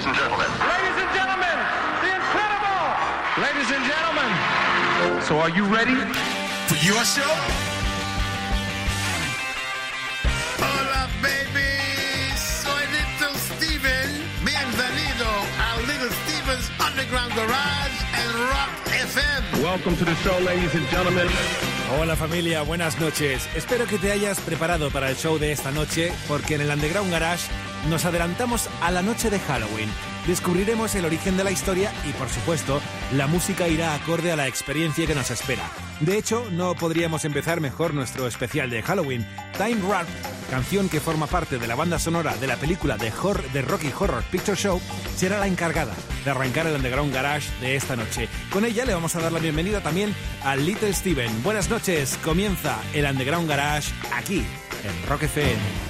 ladies and gentlemen. Ladies and gentlemen, the incredible! Ladies and gentlemen, so are you ready? For your show? Hola, baby. Soy Little Steven. Bienvenido a Little Steven's Underground Garage and Rock FM. Welcome to the show, ladies and gentlemen. Hola familia, buenas noches. Espero que te hayas preparado para el show de esta noche porque en el Underground Garage nos adelantamos a la noche de Halloween. Descubriremos el origen de la historia y por supuesto la música irá acorde a la experiencia que nos espera. De hecho, no podríamos empezar mejor nuestro especial de Halloween. Time Rap, canción que forma parte de la banda sonora de la película de, Hor de Rocky Horror Picture Show, será la encargada de arrancar el Underground Garage de esta noche. Con ella le vamos a dar la bienvenida también a Little Steven. Buenas noches, comienza el Underground Garage aquí en Rock FM.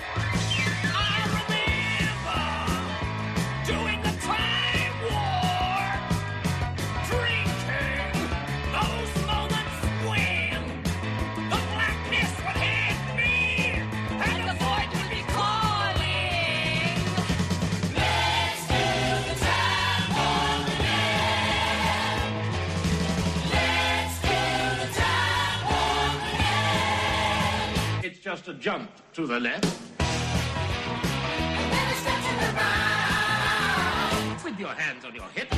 Just a jump to the left the with your hands on your hips.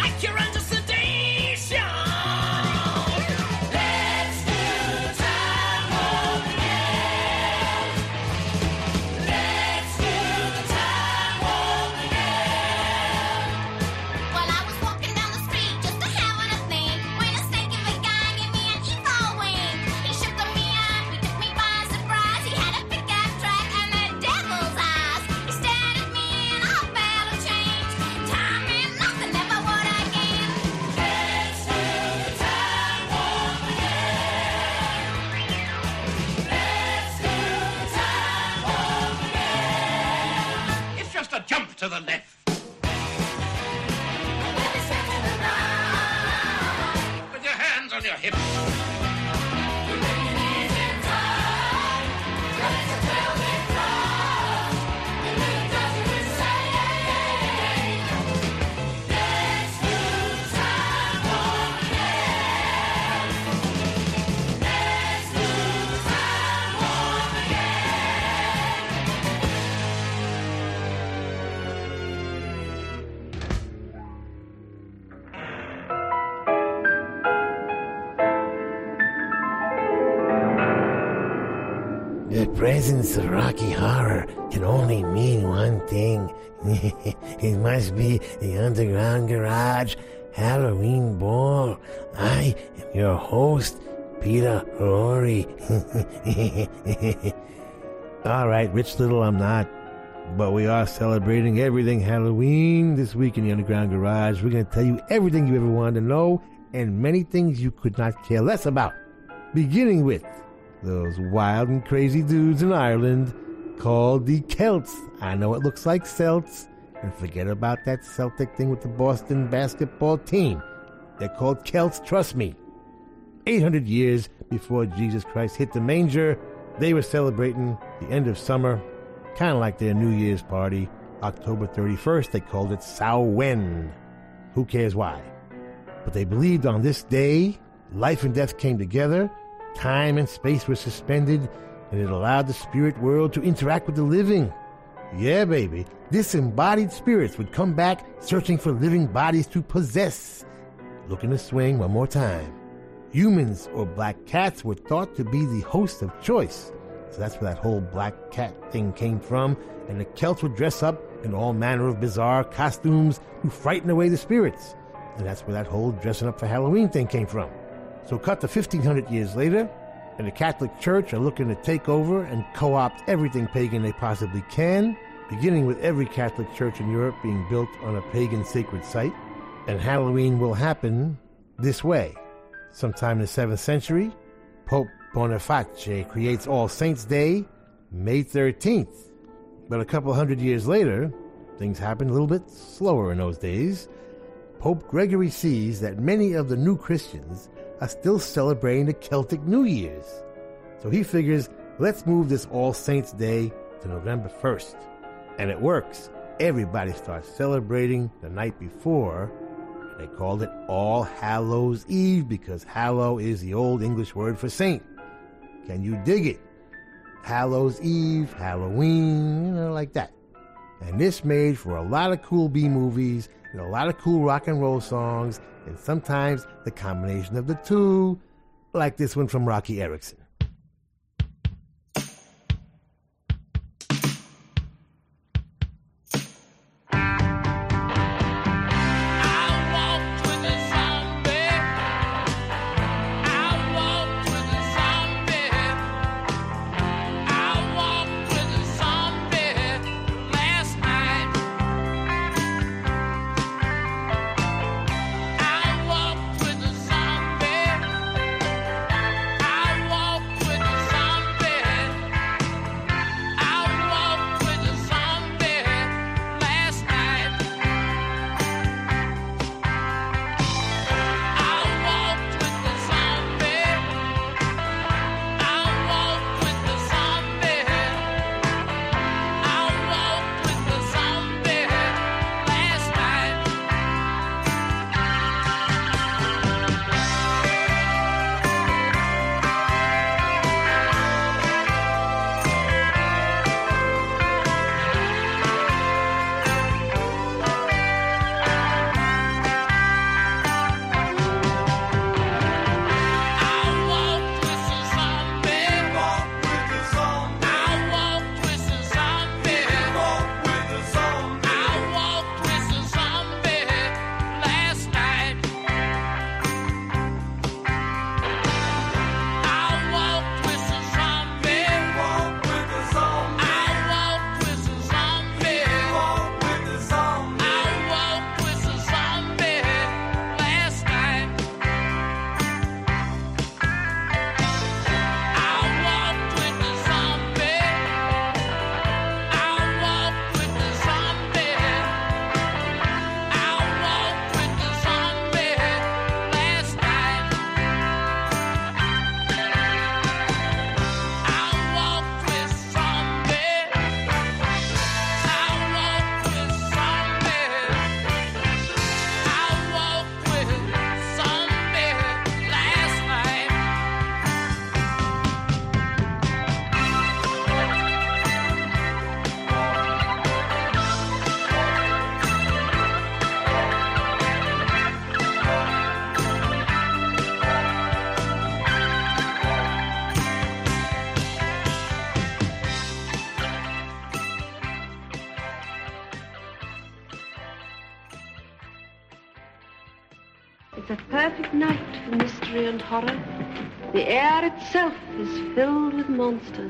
Like you're under sedation. To the left presence of Rocky Horror can only mean one thing. it must be the Underground Garage Halloween Ball. I am your host, Peter Lorre. All right, Rich Little, I'm not. But we are celebrating everything Halloween this week in the Underground Garage. We're going to tell you everything you ever wanted to know and many things you could not care less about. Beginning with those wild and crazy dudes in Ireland called the Celts. I know it looks like Celts, and forget about that Celtic thing with the Boston basketball team. They're called Celts, trust me. 800 years before Jesus Christ hit the manger, They were celebrating the end of summer, kind of like their New Year's party. October 31st, they called it Samhain. Who cares why? But they believed on this day, life and death came together, time and space were suspended, and it allowed the spirit world to interact with the living. Yeah, baby, disembodied spirits would come back searching for living bodies to possess. Looking to swing one more time. Humans or black cats were thought to be the host of choice. So that's where that whole black cat thing came from, and the Celts would dress up in all manner of bizarre costumes to frighten away the spirits. And that's where that whole dressing up for Halloween thing came from. So cut to 1500 years later, and the Catholic Church are looking to take over and co opt everything pagan they possibly can, beginning with every Catholic church in Europe being built on a pagan sacred site. And Halloween will happen this way. Sometime in the 7th century, Pope Boniface creates All Saints' Day, May 13th. But a couple hundred years later, things happen a little bit slower in those days. Pope Gregory sees that many of the new Christians are still celebrating the Celtic New Year's. So he figures, let's move this All Saints' Day to November 1st. And it works. Everybody starts celebrating the night before. They called it All Hallows Eve because hallow is the old English word for saint. Can you dig it? Hallows Eve, Halloween, you know, like that. And this made for a lot of cool B movies and a lot of cool rock and roll songs, and sometimes the combination of the two, like this one from Roky Erickson. And horror. The air itself is filled with monsters.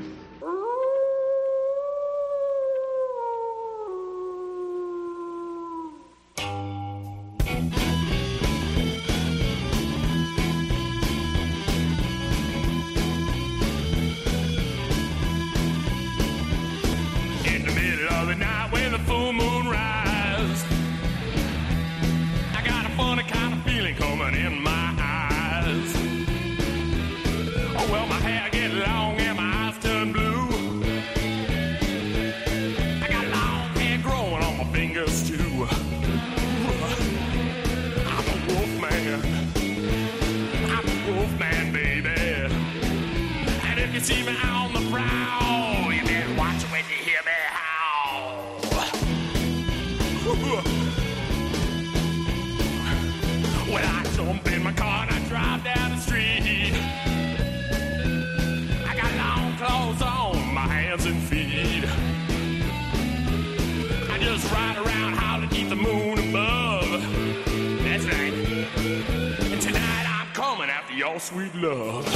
I'm after your sweet love.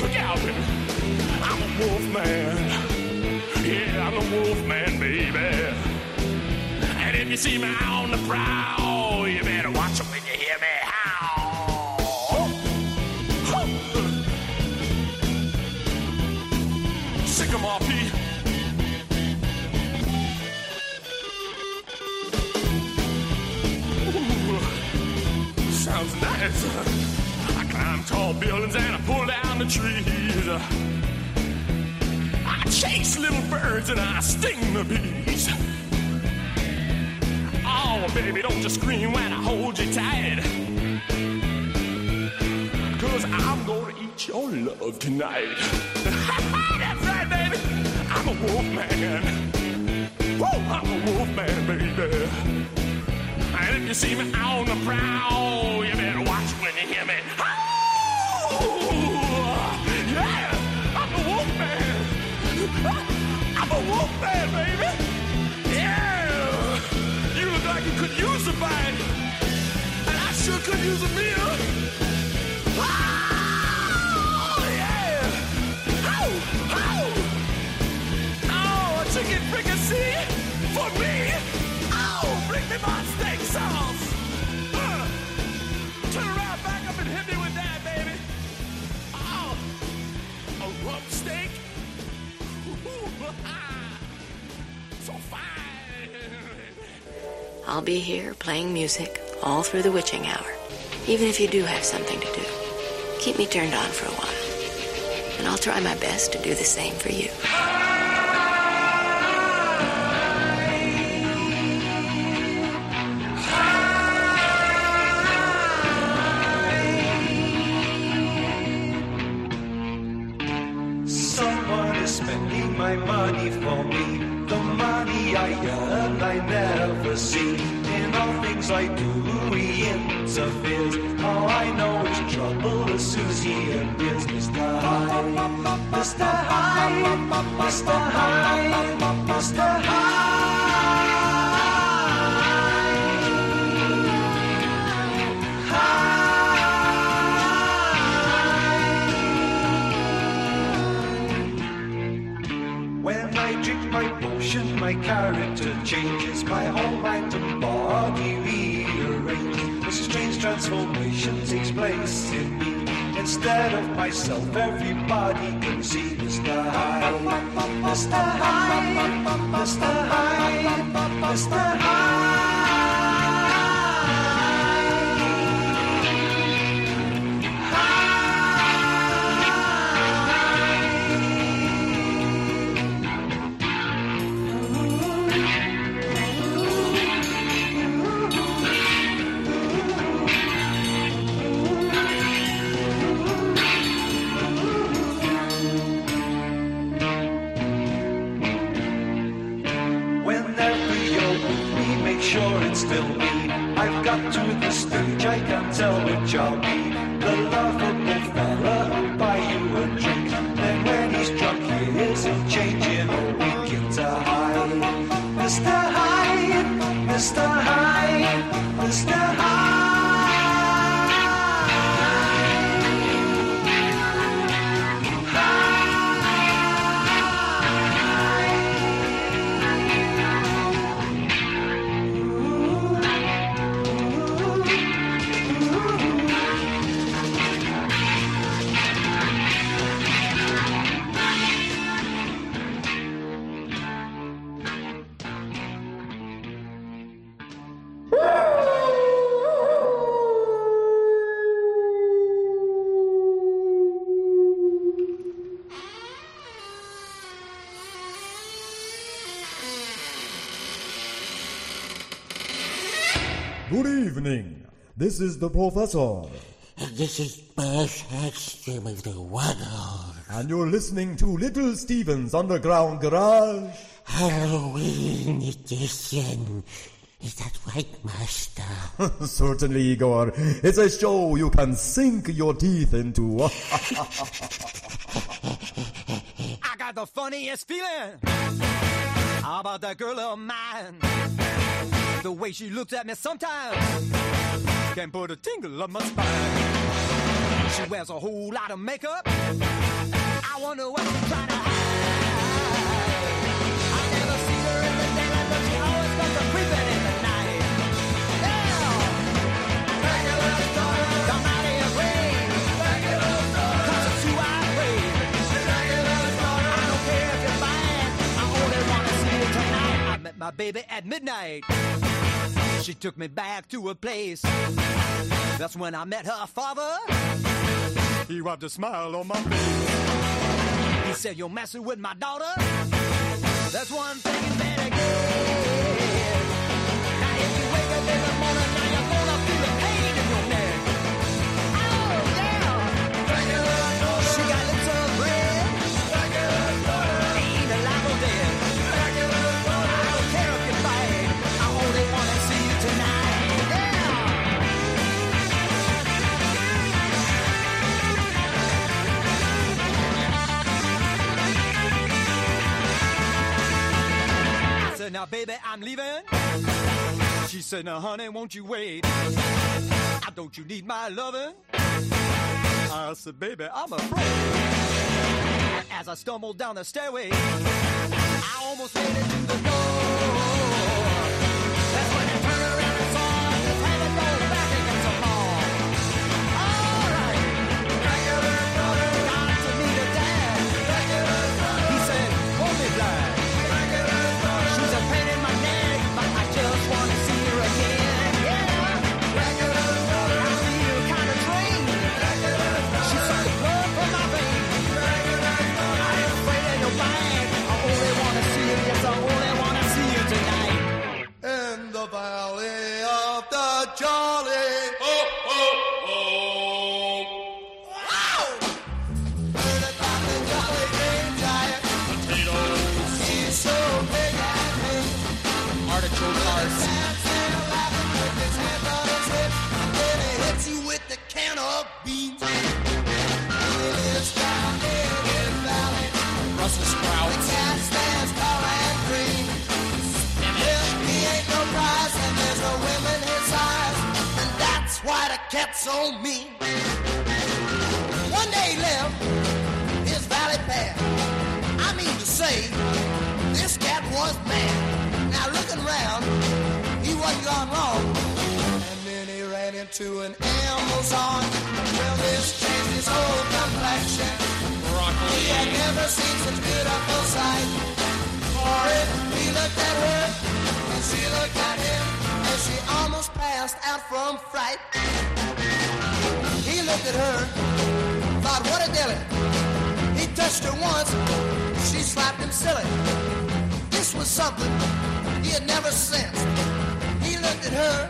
Look out, baby. I'm a wolf man. Yeah, I'm a wolf man, baby. And if you see me on the prowl, you better watch it when you hear me howl. Sycamore Pete. Sounds nice. Tall buildings and I pull down the trees. I chase little birds and I sting the bees. Oh, baby, don't just scream when I hold you tight. Cause I'm gonna eat your love tonight. That's right, baby. I'm a wolf man. Woo, I'm a wolf man, baby. And if you see me on the prowl, you better watch when you hear me. I'm a wolf man, baby. Yeah. You look like you could use a bite. And I sure could use a meal. Oh, yeah. Oh, oh. Oh, a chicken fricassee for me. Oh, bring me my steak sauce. Turn around, back up and hit me with that, baby. Oh, a rump steak. So fine. I'll be here playing music all through the witching hour, even if you do have something to do. Keep me turned on for a while, and I'll try my best to do the same for you. Here's him a wink This is the professor. This is Buzz Hudson of the Waddle. And you're listening to Little Steven's Underground Garage. Halloween edition. Is that right, Master? Certainly, Igor. It's a show you can sink your teeth into. I got the funniest feeling How about that girl of mine. The way she looks at me sometimes can put a tingle up my spine. She wears a whole lot of makeup. I wonder what she's trying to hide. I never see her in the daylight, but she always comes a creeping in the night. Yeah, Dracula's daughter, come out of your grave. Dracula's daughter, 'cause it's who I crave. Dracula's daughter, I don't care if you're fine. I only wanna see you tonight. I met my baby at midnight. She took me back to a place. That's when I met her father. He wiped a smile on my face. He said, You're messing with my daughter. That's one thing you said, now, baby, I'm leaving. She said, now, honey, won't you wait? Ah, Don't you need my loving? I said, baby, I'm afraid. As I stumbled down the stairway, I almost made it to the door. On his hip, then he hits you with the can of beans. Stands tall and green. Well, he ain't no prize, and there's no women his size, and that's why the cat's so mean. One day left his valley path. I mean to say, this cat was mad. Around, he wasn't gone wrong. And then he ran into an Amazon. Well, this changed his whole complexion. He had never seen such beautiful sight. For it, he looked at her, and she looked at him, and she almost passed out from fright. He looked at her, thought, what a dilly. He touched her once, she slapped him silly. This was something he had never sensed. He looked at her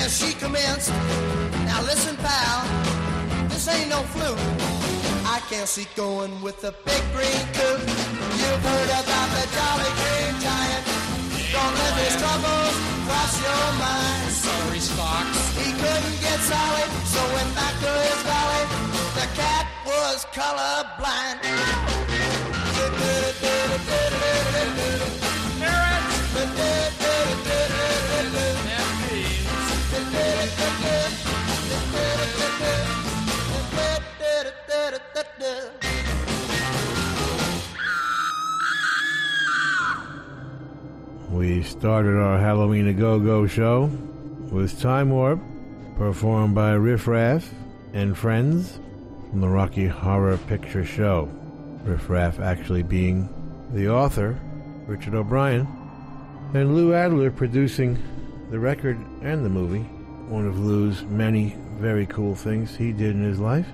as she commenced. Now listen, pal, this ain't no fluke. I can't see going with the big green coot. You've heard about the jolly green giant. Don't let his troubles cross your mind. Sorry, Stocks. He couldn't get solid, so went back to his valley. The cat was colorblind. We started our Halloween a Go Go show with Time Warp, performed by Riff Raff and friends from the Rocky Horror Picture Show. Riff Raff actually being the author, Richard O'Brien, and Lou Adler producing the record and the movie. One of Lou's many very cool things he did in his life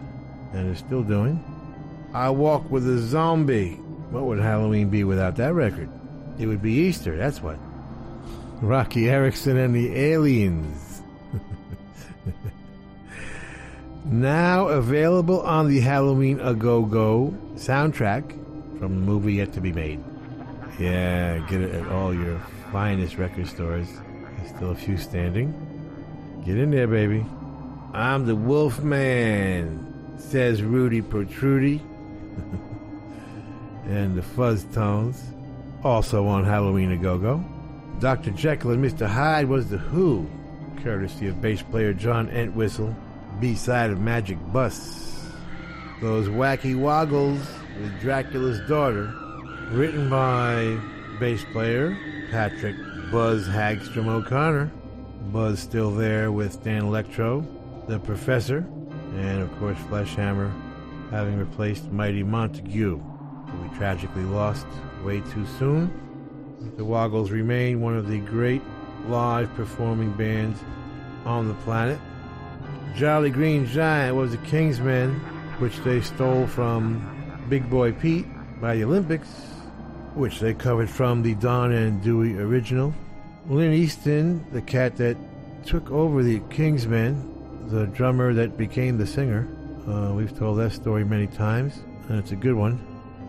and is still doing. I Walk with a Zombie. What would Halloween be without that record? It would be Easter, that's what. Roky Erickson and the Aliens. Now available on the Halloween A Go Go soundtrack from the movie yet to be made. Yeah, get it at all your finest record stores. There's still a few standing. Get in there, baby. I'm the Wolf Man, says Rudy Protrudy. and the Fuzz Tones, also on Halloween A Go Go. Dr. Jekyll and Mr. Hyde was The Who, courtesy of bass player John Entwistle, B side of Magic Bus. Those Wacky Woggles with Dracula's Daughter, written by bass player Patrick Buzz Hagstrom O'Connor. Buzz still there with Dan Electro, the Professor, and of course Fleshhammer, having replaced Mighty Montague, who we tragically lost way too soon. The Woggles remain one of the great live performing bands on the planet. Jolly Green Giant was the Kingsmen, which they stole from Big Boy Pete by the Olympics, which they covered from the Don and Dewey original. Lynn Easton, the cat that took over the Kingsmen, the drummer that became the singer. Uh, we've told that story many times, and it's a good one.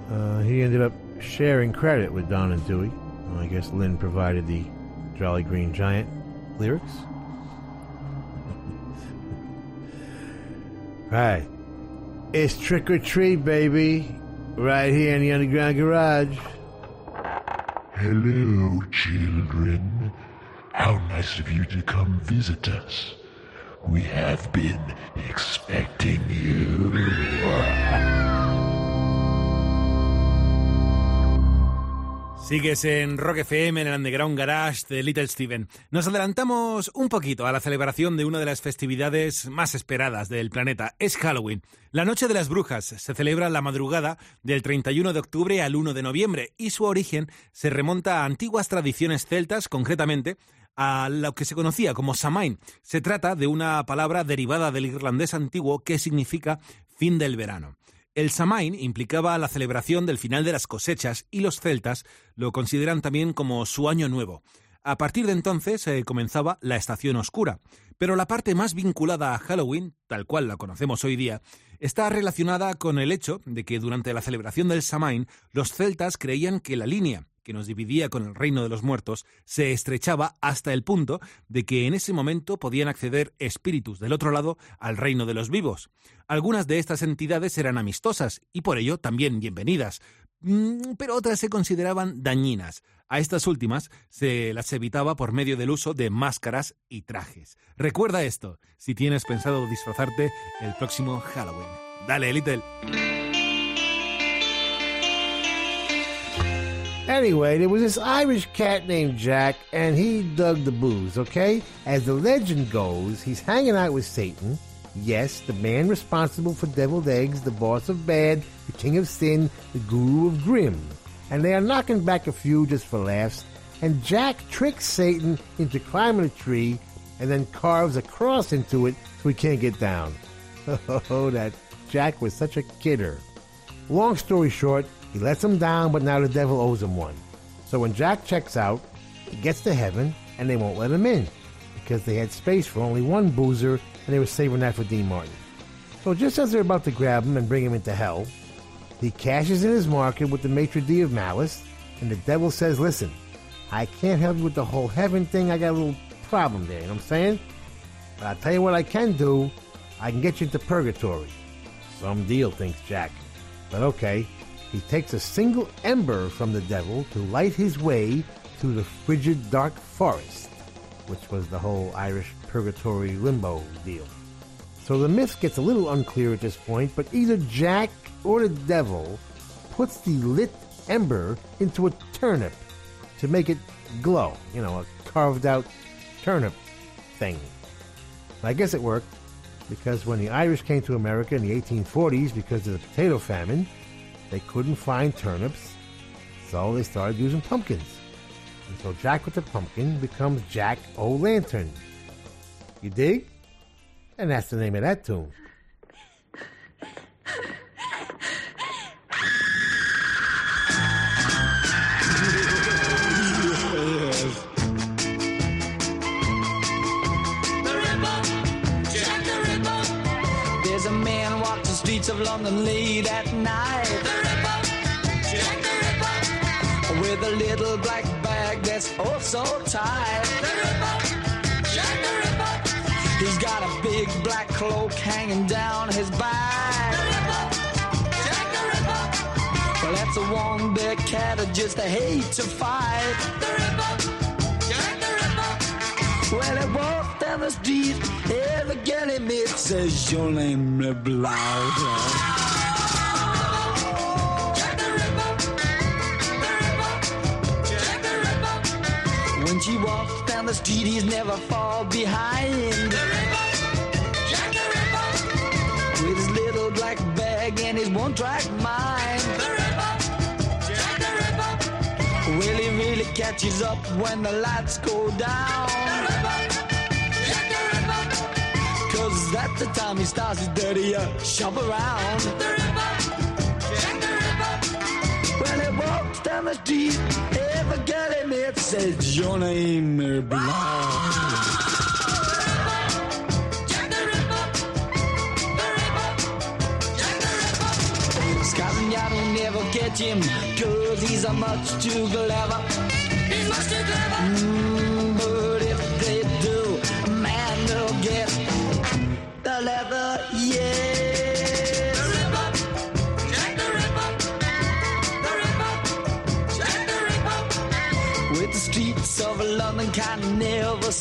Uh, he ended up sharing credit with Don and Dewey. I guess Lynn provided the Jolly Green Giant lyrics. right. It's trick or treat, baby. Right here in the underground garage. Hello, children. How nice of you to come visit us. We have been expecting you. Sigues en Rock FM en el Underground Garage de Little Steven. Nos adelantamos un poquito a la celebración de una de las festividades más esperadas del planeta. Es Halloween. La Noche de las Brujas se celebra la madrugada del 31 de octubre al 1 de noviembre y su origen se remonta a antiguas tradiciones celtas, concretamente a lo que se conocía como Samain. Se trata de una palabra derivada del irlandés antiguo que significa fin del verano. El Samain implicaba la celebración del final de las cosechas y los celtas lo consideran también como su año nuevo. A partir de entonces eh, comenzaba la estación oscura, pero la parte más vinculada a Halloween, tal cual la conocemos hoy día, está relacionada con el hecho de que durante la celebración del Samain los celtas creían que la línea que nos dividía con el reino de los muertos se estrechaba hasta el punto de que en ese momento podían acceder espíritus del otro lado al reino de los vivos. Algunas de estas entidades eran amistosas y por ello también bienvenidas, mm, pero otras se consideraban dañinas. A estas últimas se las evitaba por medio del uso de máscaras y trajes. Recuerda esto si tienes pensado disfrazarte el próximo Halloween. Dale, Little. Anyway, there was this Irish cat named Jack, and he dug the booze, okay? As the legend goes, he's hanging out with Satan. Yes, the man responsible for deviled eggs, the boss of bad, the king of sin, the guru of grim. And they are knocking back a few just for laughs. And Jack tricks Satan into climbing a tree and then carves a cross into it so he can't get down. Oh, that Jack was such a kidder. Long story short, he lets him down, but now the devil owes him one. So when Jack checks out, he gets to heaven, and they won't let him in because they had space for only one boozer, and they were saving that for Dean Martin. So just as they're about to grab him and bring him into hell, he cashes in his market with the maitre d' of malice, and the devil says, "Listen, I can't help you with the whole heaven thing. I got a little problem there. You know what I'm saying? But I'll tell you what I can do. I can get you into purgatory. Some deal, thinks Jack. But okay, he takes a single ember from the devil to light his way through the frigid dark forest, which was the whole Irish purgatory limbo deal. So the myth gets a little unclear at this point, but either Jack or the devil puts the lit ember into a turnip to make it glow, you know, a carved out turnip thing. I guess it worked because when the Irish came to America in the 1840s because of the potato famine, they couldn't find turnips, so they started using pumpkins. And so Jack with the pumpkin becomes Jack O' Lantern. You dig? And that's the name of that tune. The river! Check the river! There's a man walk the streets of London late at night. A little black bag that's oh so tight. He's got a big black cloak hanging down his back. Well that's a one big cat I just hate to fight. Well, I walk down the street, every girl he meets says your name, blah, When she walks down the street, he's never fall behind. With his little black bag and his one-track mind. Well, he really catches up when the lights go down. Cause at the time he starts his dirty uh, shop around. When he walks down the street, every girl he meets says, Your name is Blanche. Scotland never catch him, cause he's a much too clever. He's much too clever. Mm,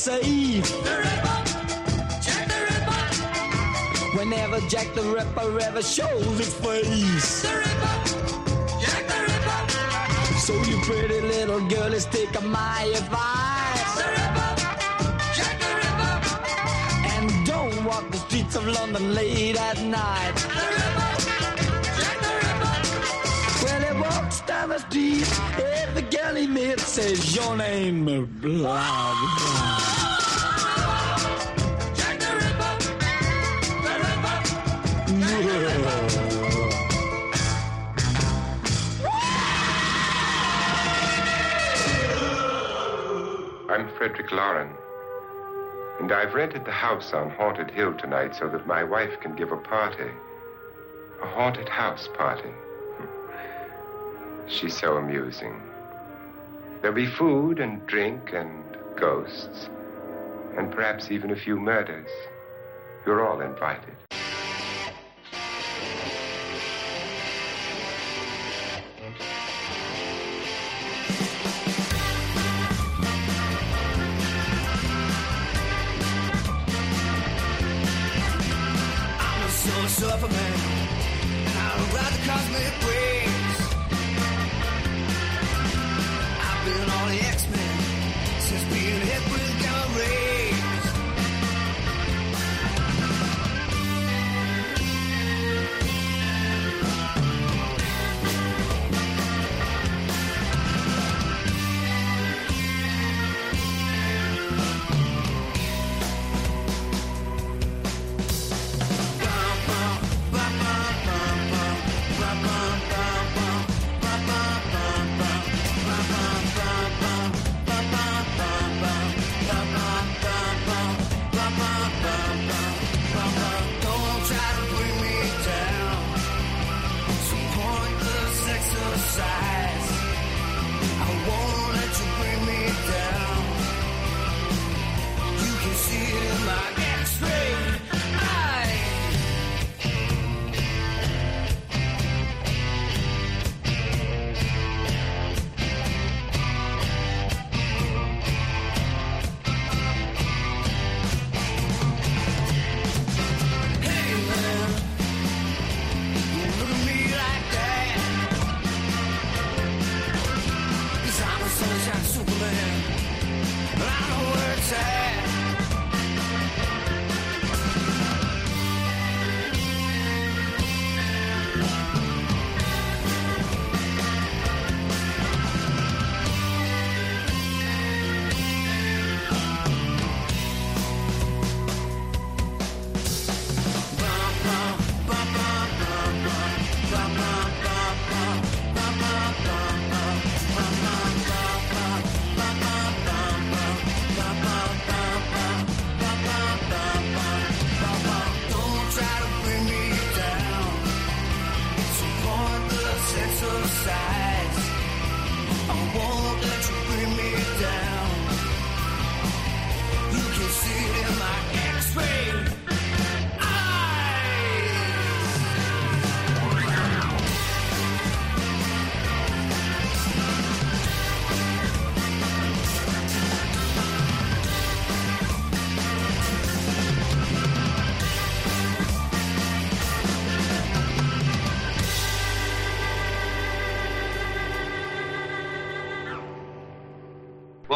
never. The Ripper, Jack the Ripper. Whenever Jack the Ripper ever shows his face. The Ripper, Jack the Ripper. So you pretty little girlies take my advice. The Ripper, Jack the Ripper. And don't walk the streets of London late at night. The Ripper, Jack the Ripper. Well, he walks down the street, every girl he meets says your name, blah, blah. Frederick Loren. And I've rented the house on Haunted Hill tonight so that my wife can give a party. A haunted house party. She's so amusing. There'll be food and drink and ghosts, and perhaps even a few murders. You're all invited. Soul surfer man, and I ride the cosmic waves.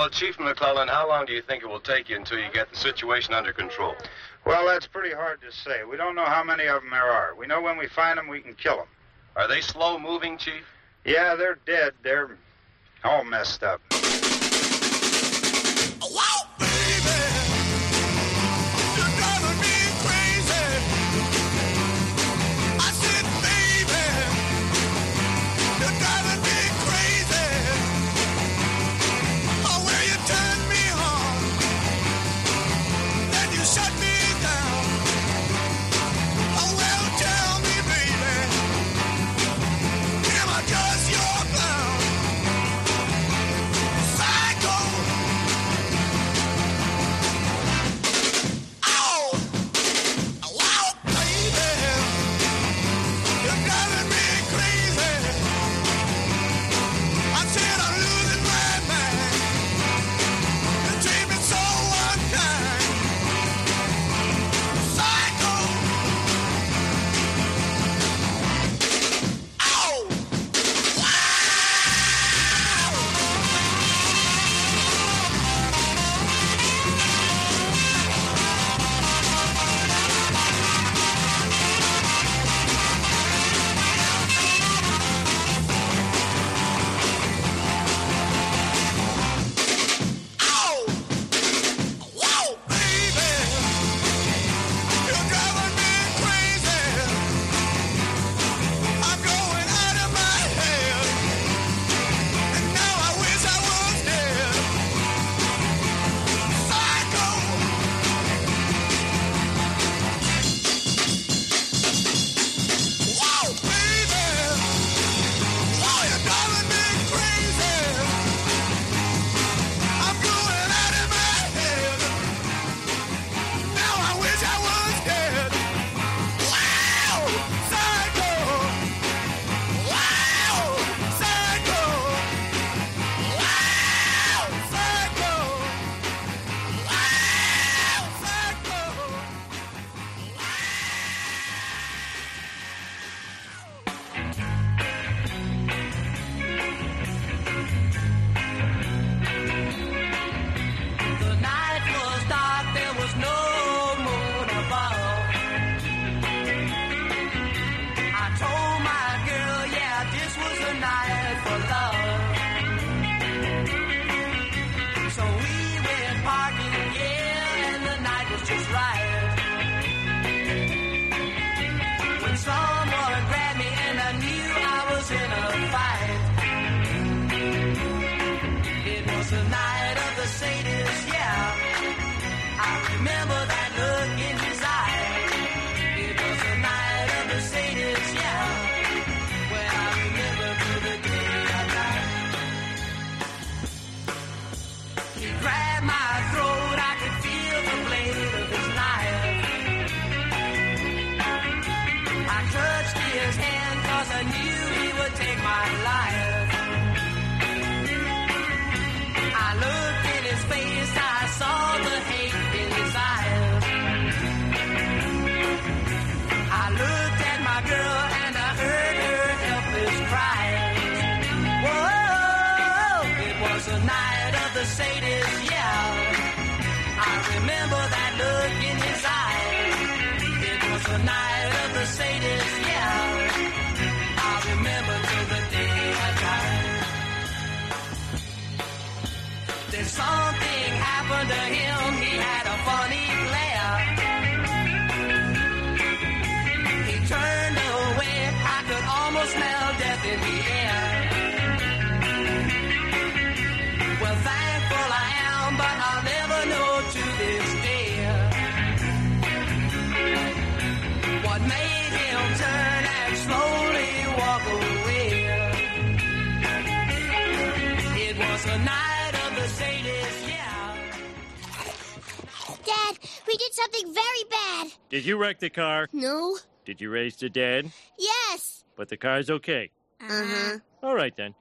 Well, Chief McClellan, how long do you think it will take you until you get the situation under control? Well, that's pretty hard to say. We don't know how many of them there are. We know when we find them, we can kill them. Are they slow moving, Chief? Yeah, they're dead. They're all messed up. Did you wreck the car? No. Did you raise the dead? Yes. But the car's okay. Uh huh. All right then.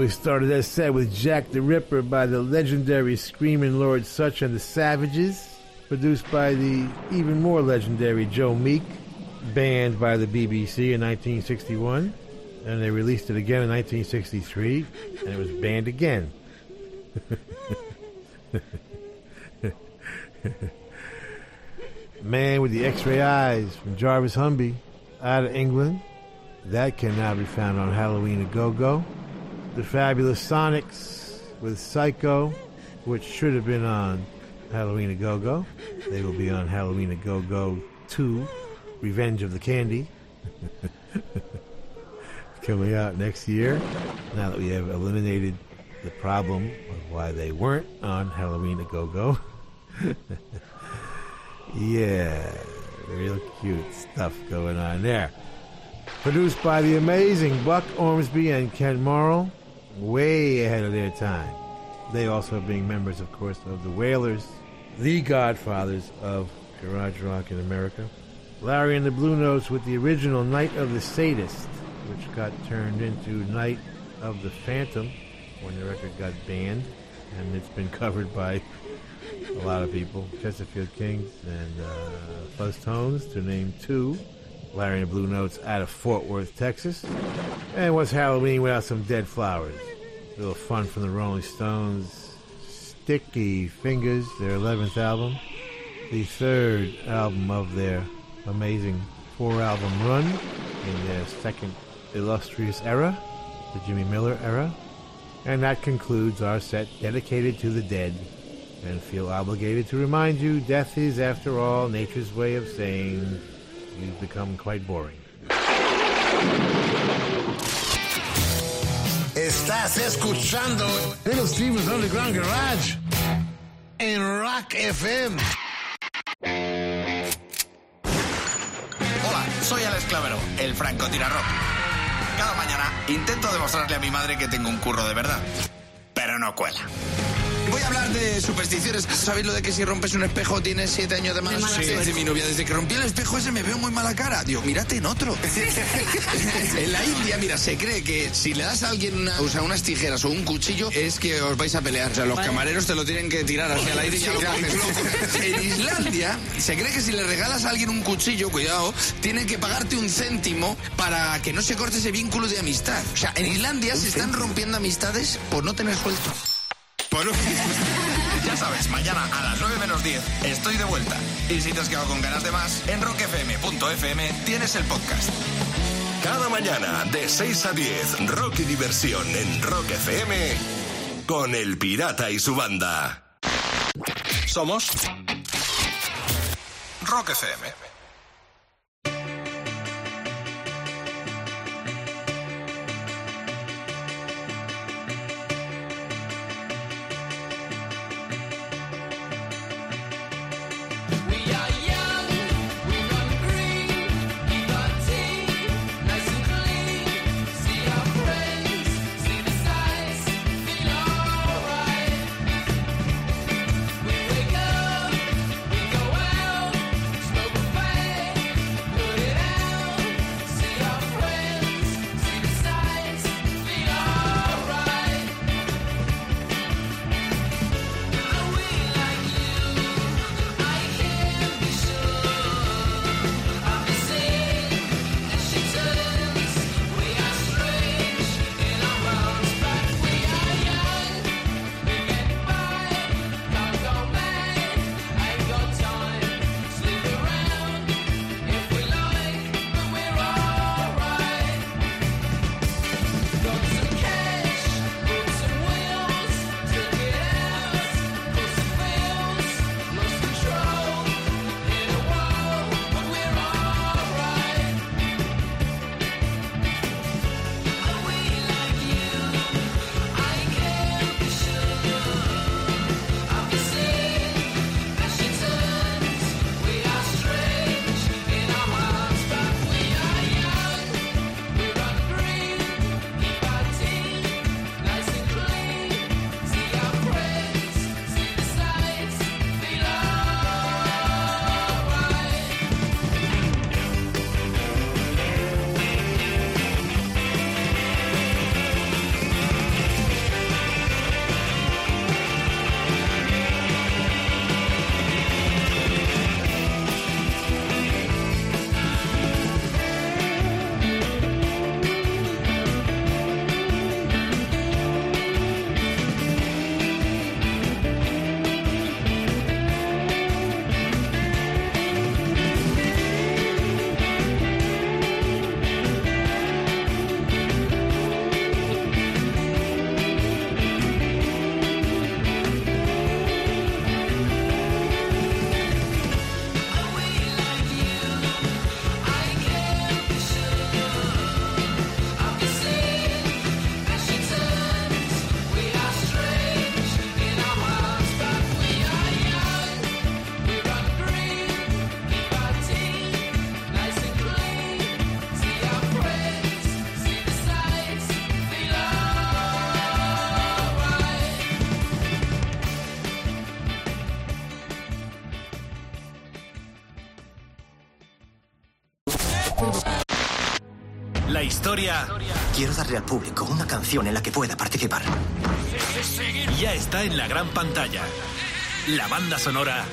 We started that set with Jack the Ripper by the legendary Screaming Lord Sutch and the Savages, produced by the even more legendary Joe Meek, banned by the BBC in 1961, and they released it again in 1963, and it was banned again. Man with the X-ray eyes from Jarvis Humby, out of England. That can now be found on Halloween a Go Go. The Fabulous Sonics with Psycho, which should have been on Halloween a Go Go. They will be on Halloween a Go Go 2, Revenge of the Candy. Coming out next year, now that we have eliminated the problem of why they weren't on Halloween a Go Go. yeah, real cute stuff going on there. Produced by the amazing Buck Ormsby and Kent Morrill, way ahead of their time. They also being members, of course, of the Wailers, the godfathers of garage rock in America. Larry and the Blue Notes with the original Night of the Sadist, which got turned into Night of the Phantom when the record got banned, and it's been covered by a lot of people. Chesterfield Kings and uh, Fuzz Tones, to name two. Larry and the Blue Notes out of Fort Worth, Texas. And what's Halloween without some dead flowers? Little fun from the Rolling Stones. Sticky Fingers, their 11th album. The third album of their amazing four album run in their second illustrious era, the Jimmy Miller era. And that concludes our set dedicated to the dead. And feel obligated to remind you death is, after all, nature's way of saying you've become quite boring. Estás escuchando Little Steven's Underground Garage en Rock FM. Hola, soy Alex Clavero, el francotirador. Cada mañana intento demostrarle a mi madre que tengo un curro de verdad, pero no cuela. Voy a hablar de supersticiones. ¿Sabéis lo de que si rompes un espejo tienes siete años de mala De mala suerte? Dice mi novia, desde que rompí el espejo ese me veo muy mala cara. Digo, mírate en otro. en la India, mira, se cree que si le das a alguien una- o sea, unas tijeras o un cuchillo es que os vais a pelear. O sea, los Vale. camareros te lo tienen que tirar hacia el aire y ya lo coges loco. En Islandia se cree que si le regalas a alguien un cuchillo, cuidado, tienen que pagarte un céntimo para que no se corte ese vínculo de amistad. O sea, en Islandia se están rompiendo amistades por no tener suelto. Por un- Ya sabes, mañana a las 9 menos 10 estoy de vuelta. Y si te has quedado con ganas de más, en rockfm.fm tienes el podcast. Cada mañana de 6 a 10, rock y diversión en Rock FM con El Pirata y su banda. Somos Rock FM. Al público una canción en la que pueda participar. ya está en la gran pantalla. La banda sonora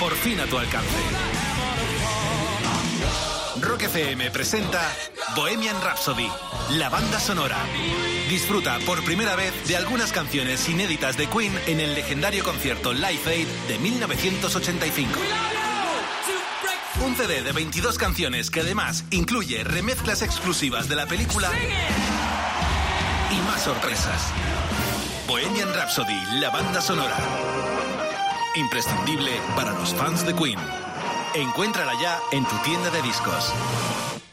por fin a tu alcance. Rock FM presenta Bohemian Rhapsody, la banda sonora. Disfruta por primera vez de algunas canciones inéditas de Queen en el legendario concierto Live Aid de 1985. Un CD de 22 canciones que además incluye remezclas exclusivas de la película y más sorpresas. Bohemian Rhapsody, la banda sonora. Imprescindible para los fans de Queen. Encuéntrala ya en tu tienda de discos.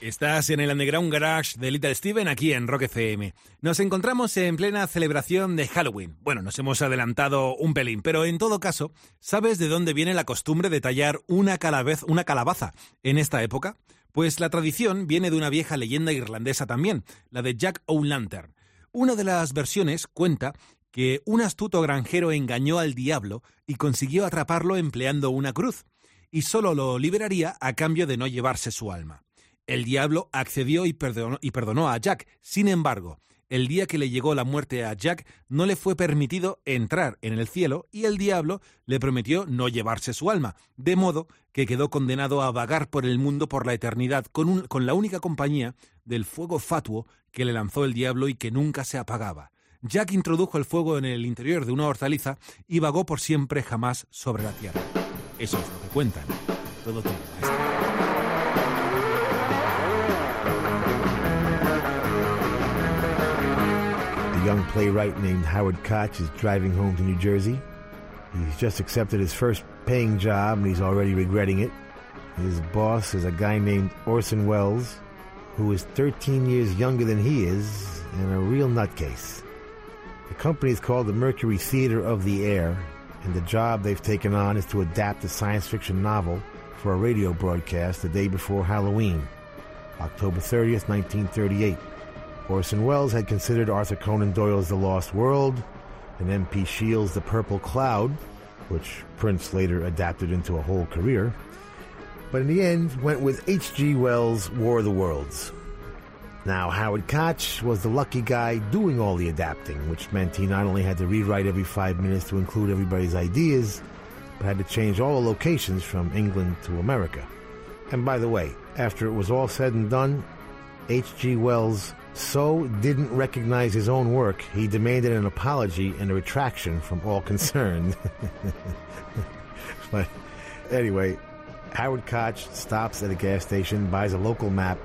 Estás en el Underground Garage de Little Steven aquí en Rock FM. Nos encontramos en plena celebración de Halloween. Bueno, nos hemos adelantado un pelín, pero en todo caso, ¿sabes de dónde viene la costumbre de tallar una, una calabaza en esta época? Pues la tradición viene de una vieja leyenda irlandesa también, la de Jack O'Lantern. Una de las versiones cuenta que un astuto granjero engañó al diablo y consiguió atraparlo empleando una cruz, y solo lo liberaría a cambio de no llevarse su alma. El diablo accedió y perdonó, a Jack. Sin embargo, el día que le llegó la muerte a Jack, no le fue permitido entrar en el cielo y el diablo le prometió no llevarse su alma, de modo que quedó condenado a vagar por el mundo por la eternidad con, con la única compañía del fuego fatuo que le lanzó el diablo y que nunca se apagaba. Jack introdujo el fuego en el interior de una hortaliza y vagó por siempre jamás sobre la tierra. Eso es lo que cuentan. Todo tiene young playwright named Howard Koch is driving home to New Jersey. He's just accepted his first paying job and he's already regretting it. His boss is a guy named Orson Welles, who is 13 years younger than he is and a real nutcase. The company is called the Mercury Theater of the Air, and the job they've taken on is to adapt a science fiction novel for a radio broadcast the day before Halloween, October 30th, 1938. Orson Welles had considered Arthur Conan Doyle's The Lost World and M.P. Shiel's The Purple Cloud, which Prince later adapted into a whole career, but in the end went with H.G. Wells' War of the Worlds. Now, Howard Koch was the lucky guy doing all the adapting, which meant he not only had to rewrite every five minutes to include everybody's ideas, but had to change all the locations from England to America. And by the way, after it was all said and done, H.G. Wells so didn't recognize his own work, he demanded an apology and a retraction from all concerned. but anyway, Howard Koch stops at a gas station, buys a local map,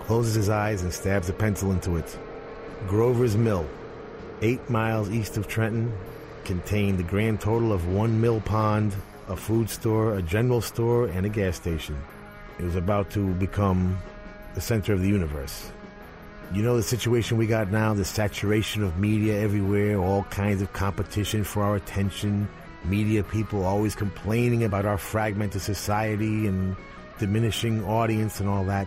closes his eyes, and stabs a pencil into it. Grover's Mill, eight miles east of Trenton, contained the grand total of one mill pond, a food store, a general store, and a gas station. It was about to become the center of the universe. You know the situation we got now, the saturation of media everywhere, all kinds of competition for our attention, media people always complaining about our fragmented society and diminishing audience and all that.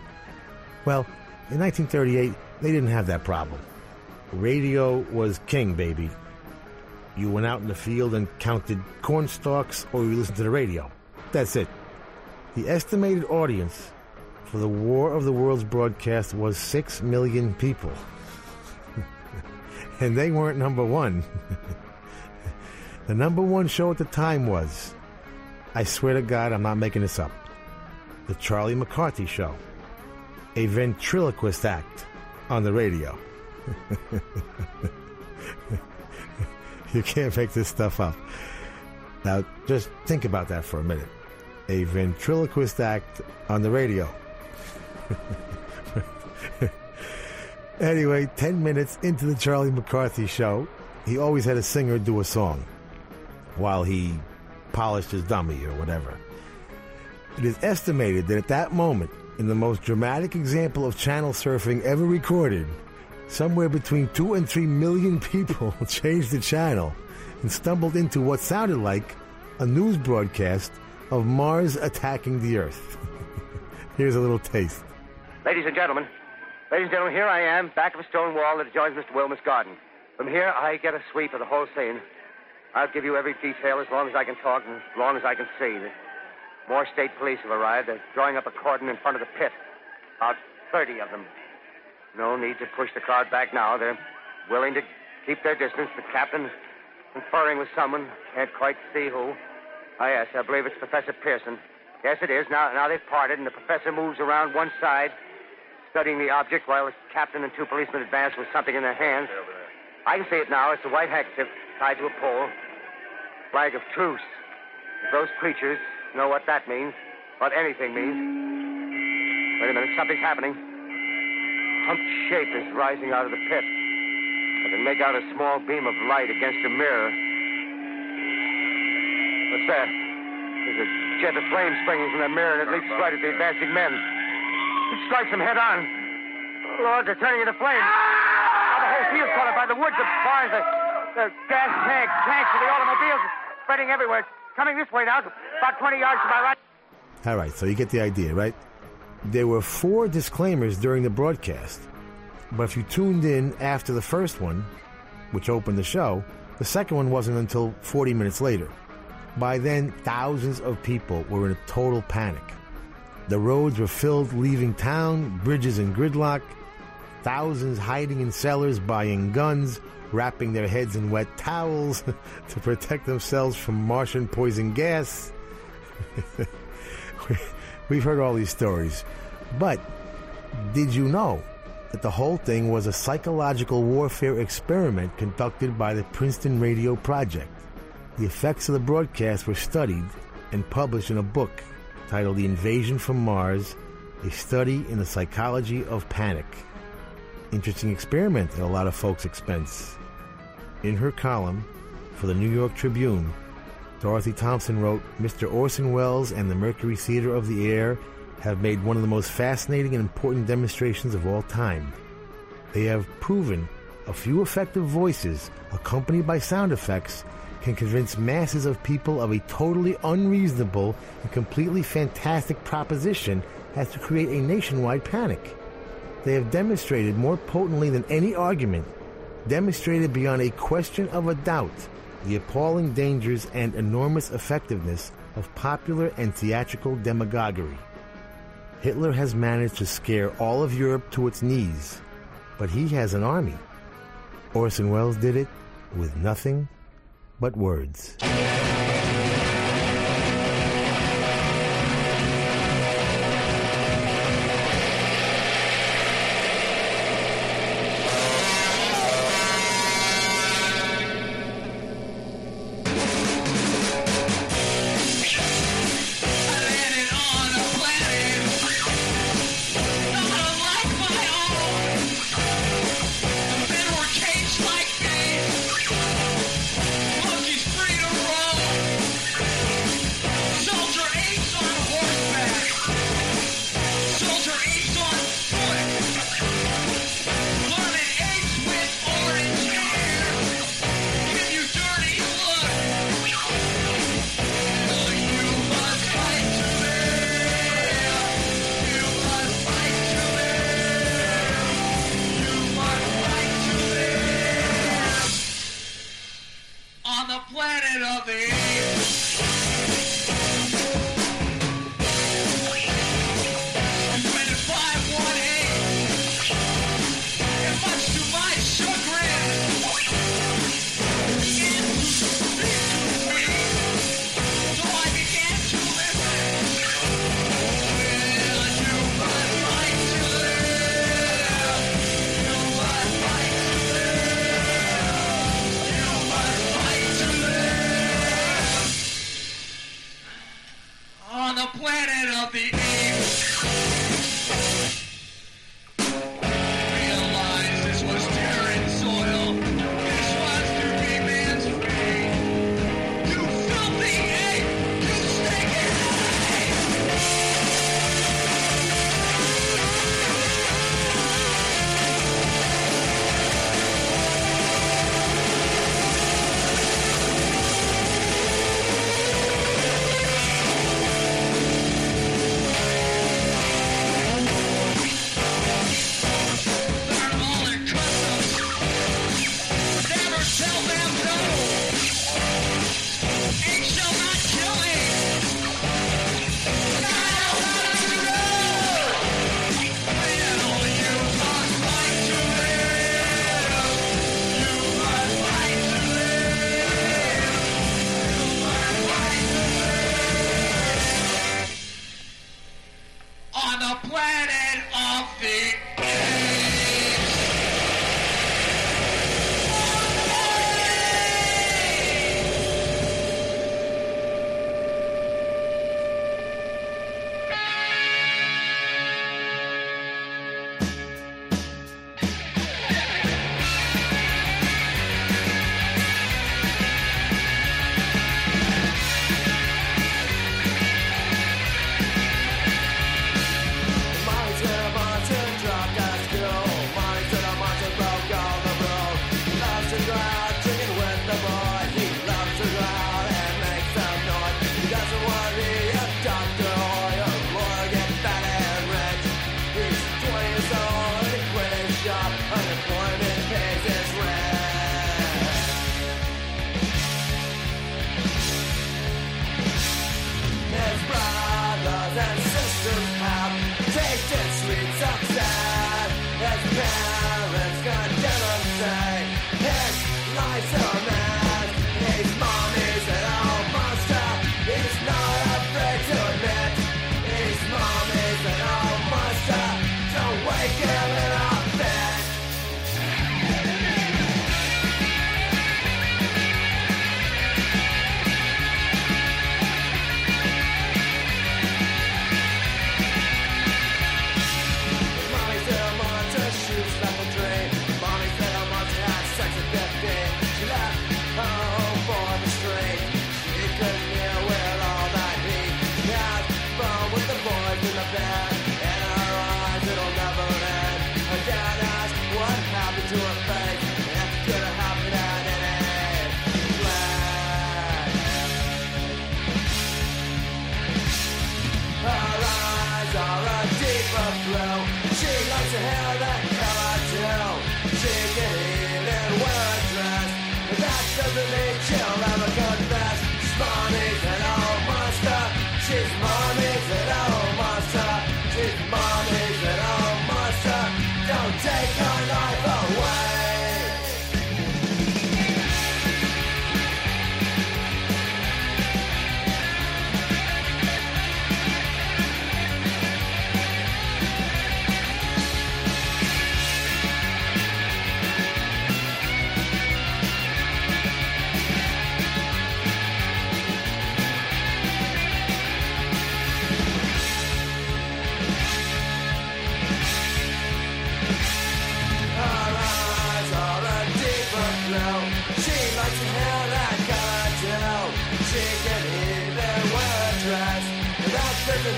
Well, in 1938, they didn't have that problem. Radio was king, baby. You went out in the field and counted corn stalks or you listened to the radio. That's it. The estimated audience for the War of the Worlds broadcast was 6 million people. and they weren't number one. the number one show at the time was, I swear to God, I'm not making this up, The Charlie McCarthy Show, a ventriloquist act on the radio. you can't make this stuff up. Now, just think about that for a minute. A ventriloquist act on the radio. anyway, 10 minutes into the Charlie McCarthy show, he always had a singer do a song while he polished his dummy or whatever. It is estimated that at that moment, in the most dramatic example of channel surfing ever recorded, somewhere between two and three million people changed the channel and stumbled into what sounded like a news broadcast of Mars attacking the Earth. Here's a little taste. Ladies and gentlemen, ladies and gentlemen, here I am, back of a stone wall that adjoins Mr. Wilmer's garden. From here, I get a sweep of the whole scene. I'll give you every detail as long as I can talk and as long as I can see. More state police have arrived. They're drawing up a cordon in front of the pit. About 30 of them. No need to push the crowd back now. They're willing to keep their distance. The captain conferring with someone. Can't quite see who. Ah, yes, I believe it's Professor Pearson. Yes, it is. Now, now they've parted, and the professor moves around one side, studying the object, while the captain and two policemen advance with something in their hands. I can see it now. It's a white handkerchief tied to a pole. Flag of truce. If those creatures know what that means, what anything means. Wait a minute, something's happening. Humped shape is rising out of the pit. I can make out a small beam of light against a mirror. What's that? There's a jet of flame springing from the mirror, and it leaps right at the advancing men. It strikes them head on. Lord, they're turning into flames. Now the whole field's caught by the woods, the barns, the, the gas tanks, tanks of the automobiles, spreading everywhere. It's coming this way now, about 20 yards to my right. All right, so you get the idea, right? There were four disclaimers during the broadcast, but if you tuned in after the first one, which opened the show, the second one wasn't until 40 minutes later. By then, thousands of people were in a total panic. The roads were filled leaving town, bridges in gridlock, thousands hiding in cellars buying guns, wrapping their heads in wet towels to protect themselves from Martian poison gas. We've heard all these stories. But did you know that the whole thing was a psychological warfare experiment conducted by the Princeton Radio Project? The effects of the broadcast were studied and published in a book titled The Invasion from Mars A Study in the Psychology of Panic. Interesting experiment at a lot of folks' expense. In her column for the New York Tribune, Dorothy Thompson wrote Mr. Orson Welles and the Mercury Theater of the Air have made one of the most fascinating and important demonstrations of all time. They have proven a few effective voices, accompanied by sound effects, can convince masses of people of a totally unreasonable and completely fantastic proposition as to create a nationwide panic. They have demonstrated more potently than any argument, demonstrated beyond a question of a doubt, the appalling dangers and enormous effectiveness of popular and theatrical demagoguery. Hitler has managed to scare all of Europe to its knees, but he has an army. Orson Welles did it with nothing but words.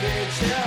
That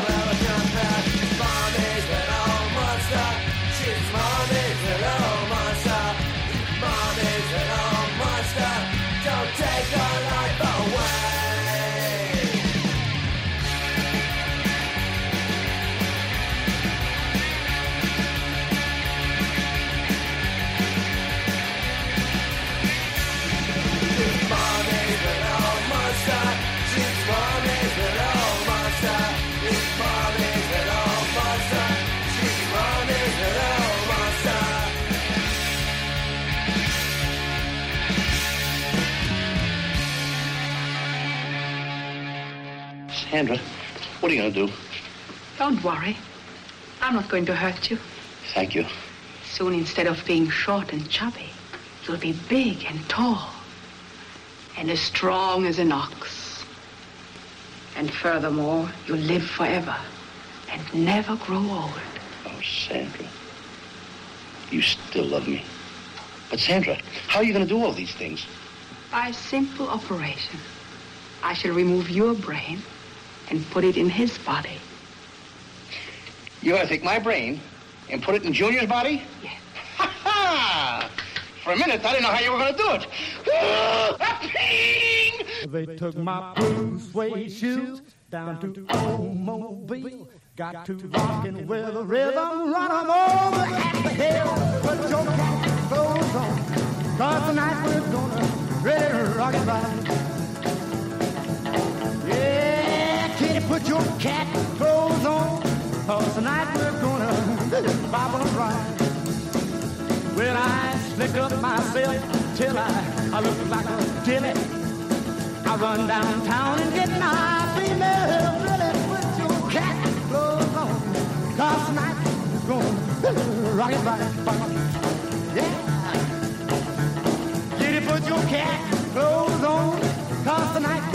Sandra, what are you going to do? Don't worry. I'm not going to hurt you. Thank you. Soon, instead of being short and chubby, you'll be big and tall and as strong as an ox. And furthermore, you'll live forever and never grow old. Oh, Sandra. You still love me. But, Sandra, how are you going to do all these things? By a simple operation, I shall remove your brain and put it in his body. You're going to take my brain and put it in Junior's body? Yes. Ha ha! For a minute, I didn't know how you were going to do it. They took my blue suede shoes down to old Mobile. Got to rockin' with a rhythm, run 'em over at the hill. Put your cat clothes on, cause tonight we're gonna really rock it right. Yeah, kitty, put your cat clothes on, cause tonight we're gonna bobble and ride. Well, I slick up myself till I, I look like a dilly. I run downtown and get my female. Really put your cat clothes on. Cause tonight we're gonna rock it right. Yeah. Kitty, put your cat clothes on. Cause tonight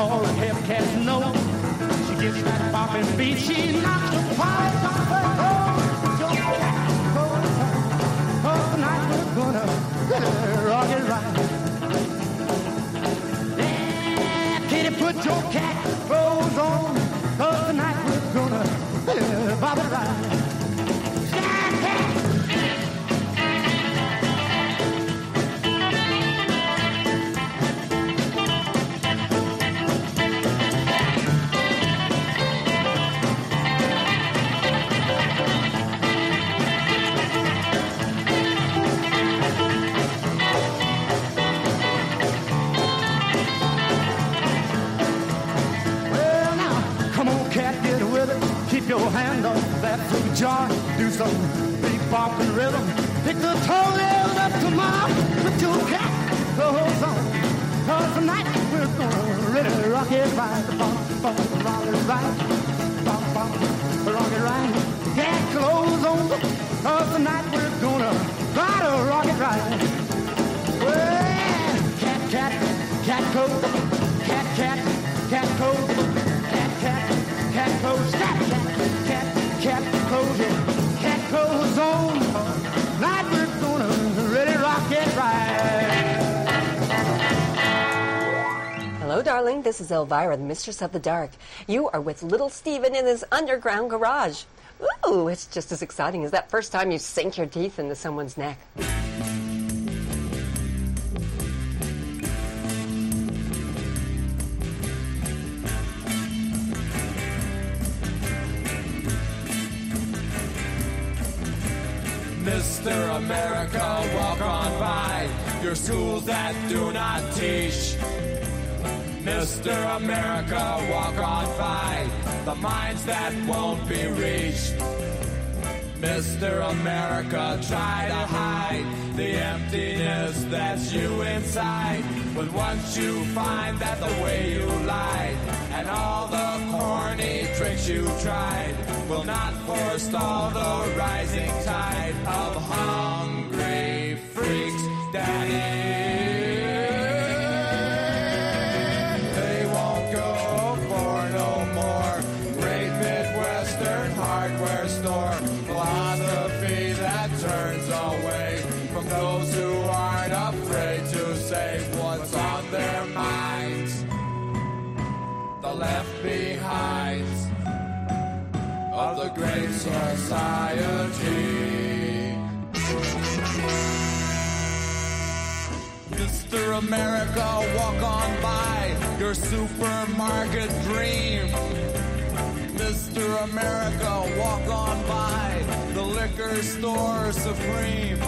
all the Hellcats know. She gets that poppin' beat, she knocks the polish off her clothes. Your cat goes 'cause tonight we're gonna rock it right. Yeah, kitty, put your cat really rock it right. Darling. This is Elvira, the mistress of the dark. You are with little Steven in his underground garage. Ooh, it's just as exciting as that first time you sink your teeth into someone's neck. Mr. America, walk on by your schools that do not teach. Mr. America, walk on by the minds that won't be reached. Mr. America, try to hide the emptiness that's you inside. But once you find that the way you lied and all the corny tricks you tried will not forestall the rising tide of hungry freaks, Daddy. Turns away from those who aren't afraid to say what's on their minds. The left behinds of the great society. Mr. America, walk on by your supermarket dream. Mr. America, walk on by the liquor store supreme.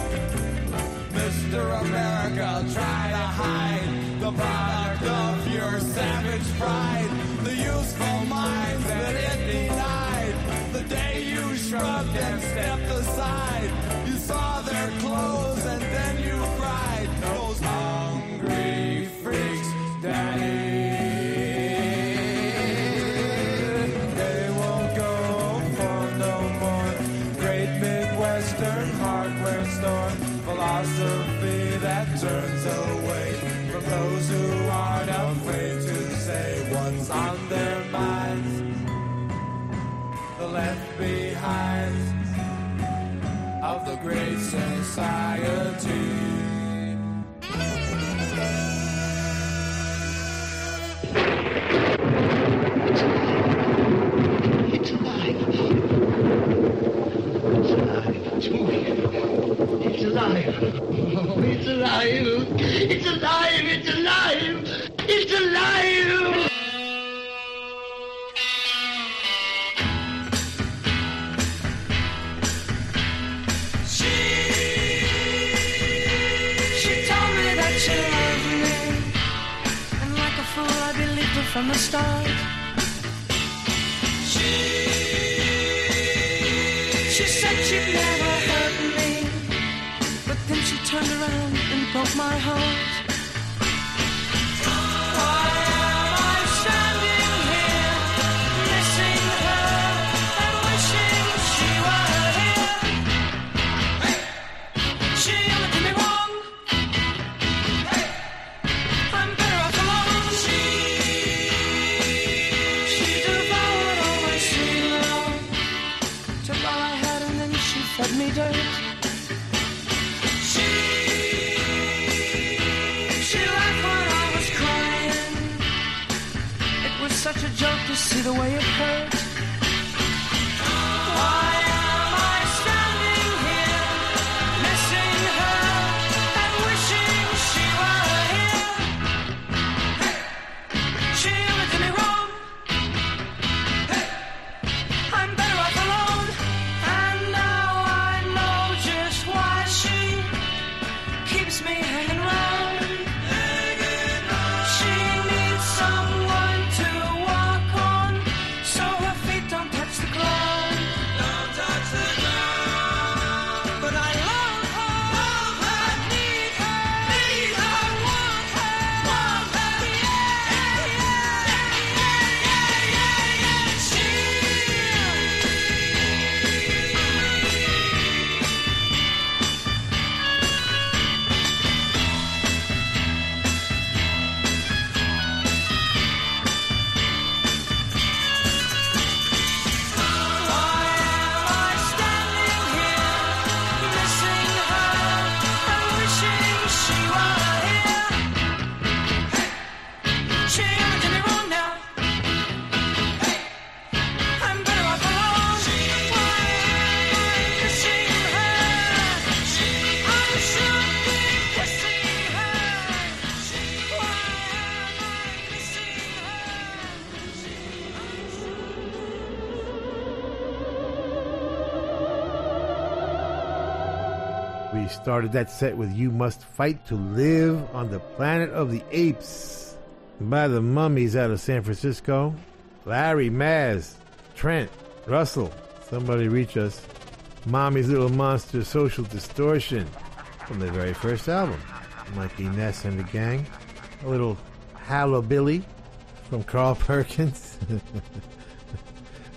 Mr. America, try to hide the product of your savage pride, the useful minds that it denied. The day you shrugged and stepped aside, you saw their clothes and of the great society. It's alive. It's alive. It's moving. It's alive. It's alive. It's alive. It's alive. It's alive. From the start. She, she said she'd never hurt me, but then she turned around and broke my heart. To see the way it hurt. Started that set with You Must Fight to Live on the Planet of the Apes by the Mummies out of San Francisco. Larry, Maz, Trent, Russell, somebody reach us. Mommy's Little Monster Social Distortion from the very first album. Mikey Ness and the gang. A little Billy from Carl Perkins.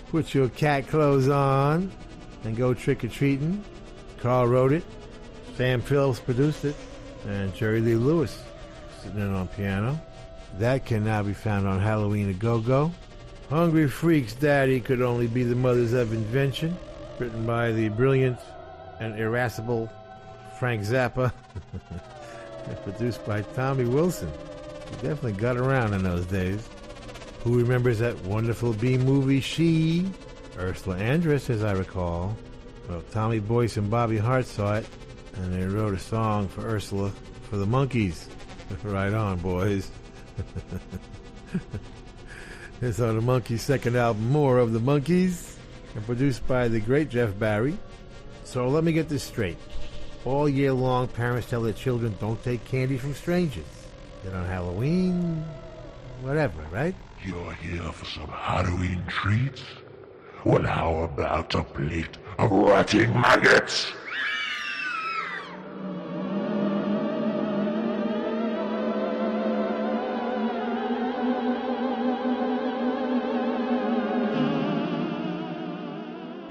Put your cat clothes on and go trick or treating. Carl wrote it. Sam Phillips produced it. And Jerry Lee Lewis sitting in on piano. That can now be found on Halloween a Go Go. Hungry Freaks Daddy could only be the mothers of invention. Written by the brilliant and irascible Frank Zappa. and produced by Tommy Wilson. He definitely got around in those days. Who remembers that wonderful B movie She? Ursula Andress, as I recall. Well, Tommy Boyce and Bobby Hart saw it, and they wrote a song for Ursula for the Monkees. right on, boys. it's on the Monkees' second album, More of the Monkees, and produced by the great Jeff Barry. So let me get this straight. All year long, parents tell their children don't take candy from strangers. Then on Halloween, whatever, right? You're here for some Halloween treats? Well, how about a plate of rotting maggots?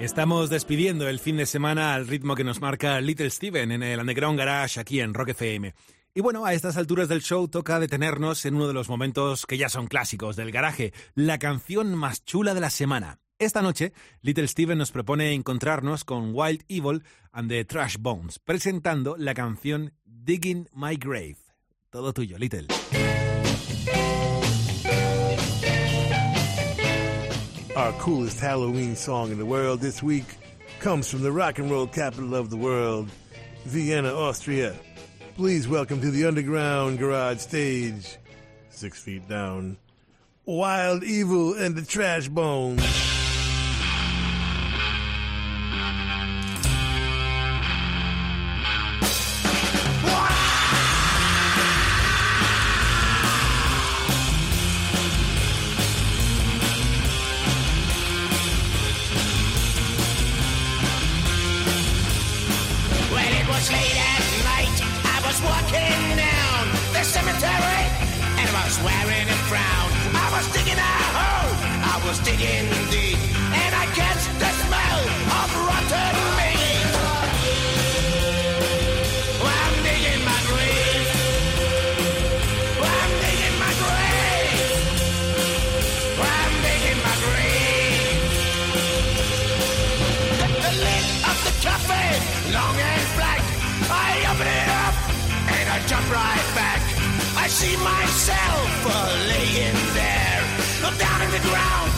Estamos despidiendo el fin de semana al ritmo que nos marca Little Steven en el Underground Garage aquí en Rock FM. Y bueno, a estas alturas del show toca detenernos en uno de los momentos que ya son clásicos del garaje, la canción más chula de la semana. Esta noche, Little Steven nos propone encontrarnos con Wild Evil and the Trash Bones, presentando la canción Digging My Grave. Todo tuyo, Little. Our coolest Halloween song in the world this week comes from the rock and roll capital of the world, Vienna, Austria. Please welcome to the underground garage stage, six feet down, Wild Evel and the Trash Bones. Was digging deep, and I catch the smell of rotten meat. I'm digging my grave. I'm digging my grave. I'm digging my grave. The lid of the coffin, long and black. I open it up and I jump right back. I see myself uh, laying there. Down in the ground,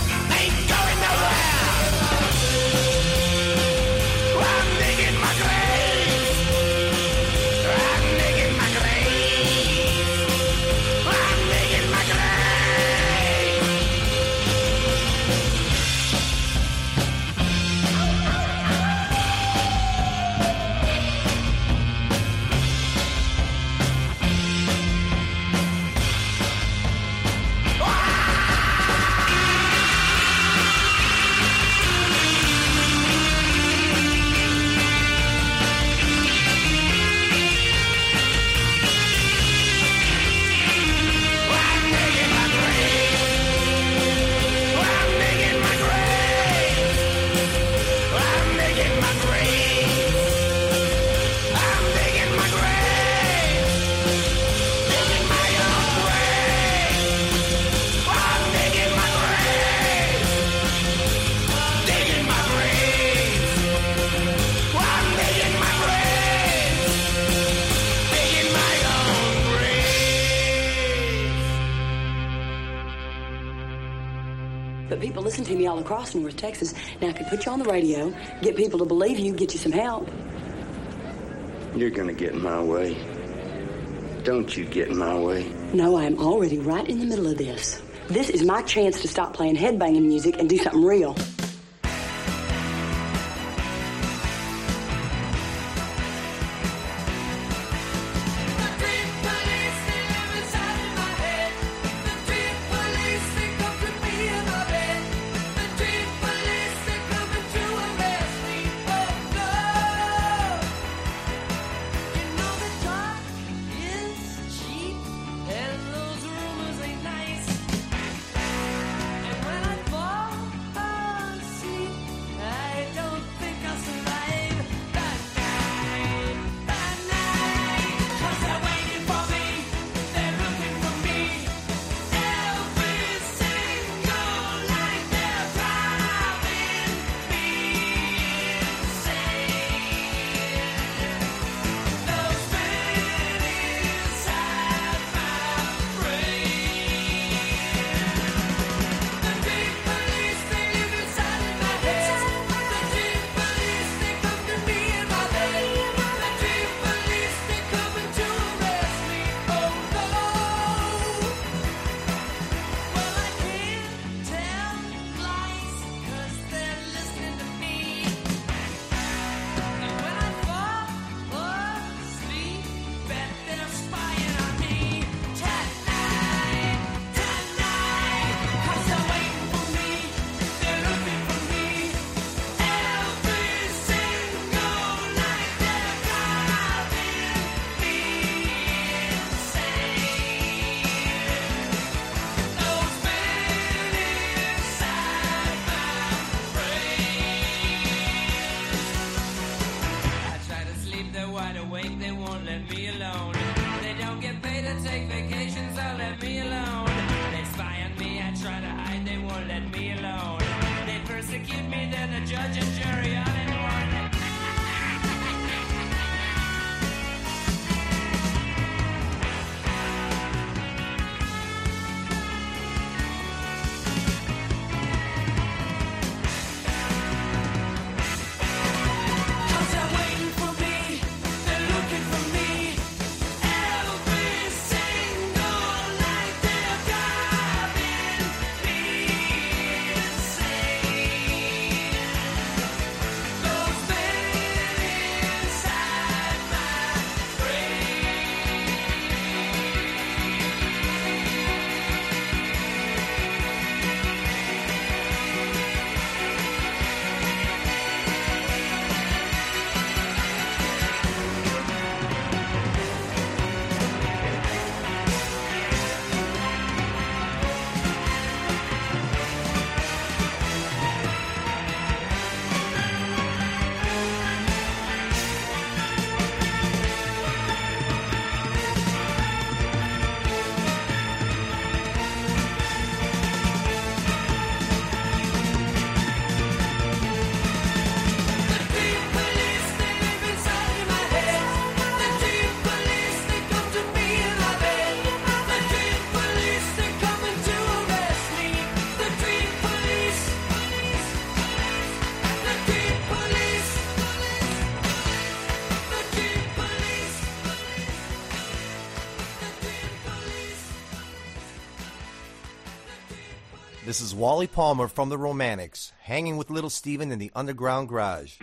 people listen to me all across North Texas. Now I can put you on the radio, get people to believe you, get you some help. You're gonna get in my way. Don't you get in my way. No, I am already right in the middle of this. This is my chance to stop playing headbanging music and do something real. This is Wally Palmer from the Romantics, hanging with Little Steven in the underground garage.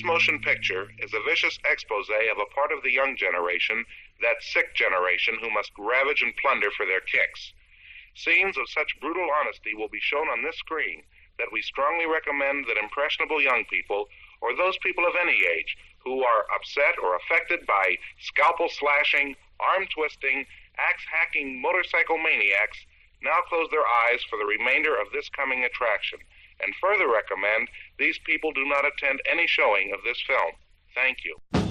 This motion picture is a vicious expose of a part of the young generation, that sick generation who must ravage and plunder for their kicks. Scenes of such brutal honesty will be shown on this screen that we strongly recommend that impressionable young people, or those people of any age, who are upset or affected by scalpel slashing, arm twisting, axe hacking motorcycle maniacs, now close their eyes for the remainder of this coming attraction, and further recommend these people do not attend any showing of this film. Thank you.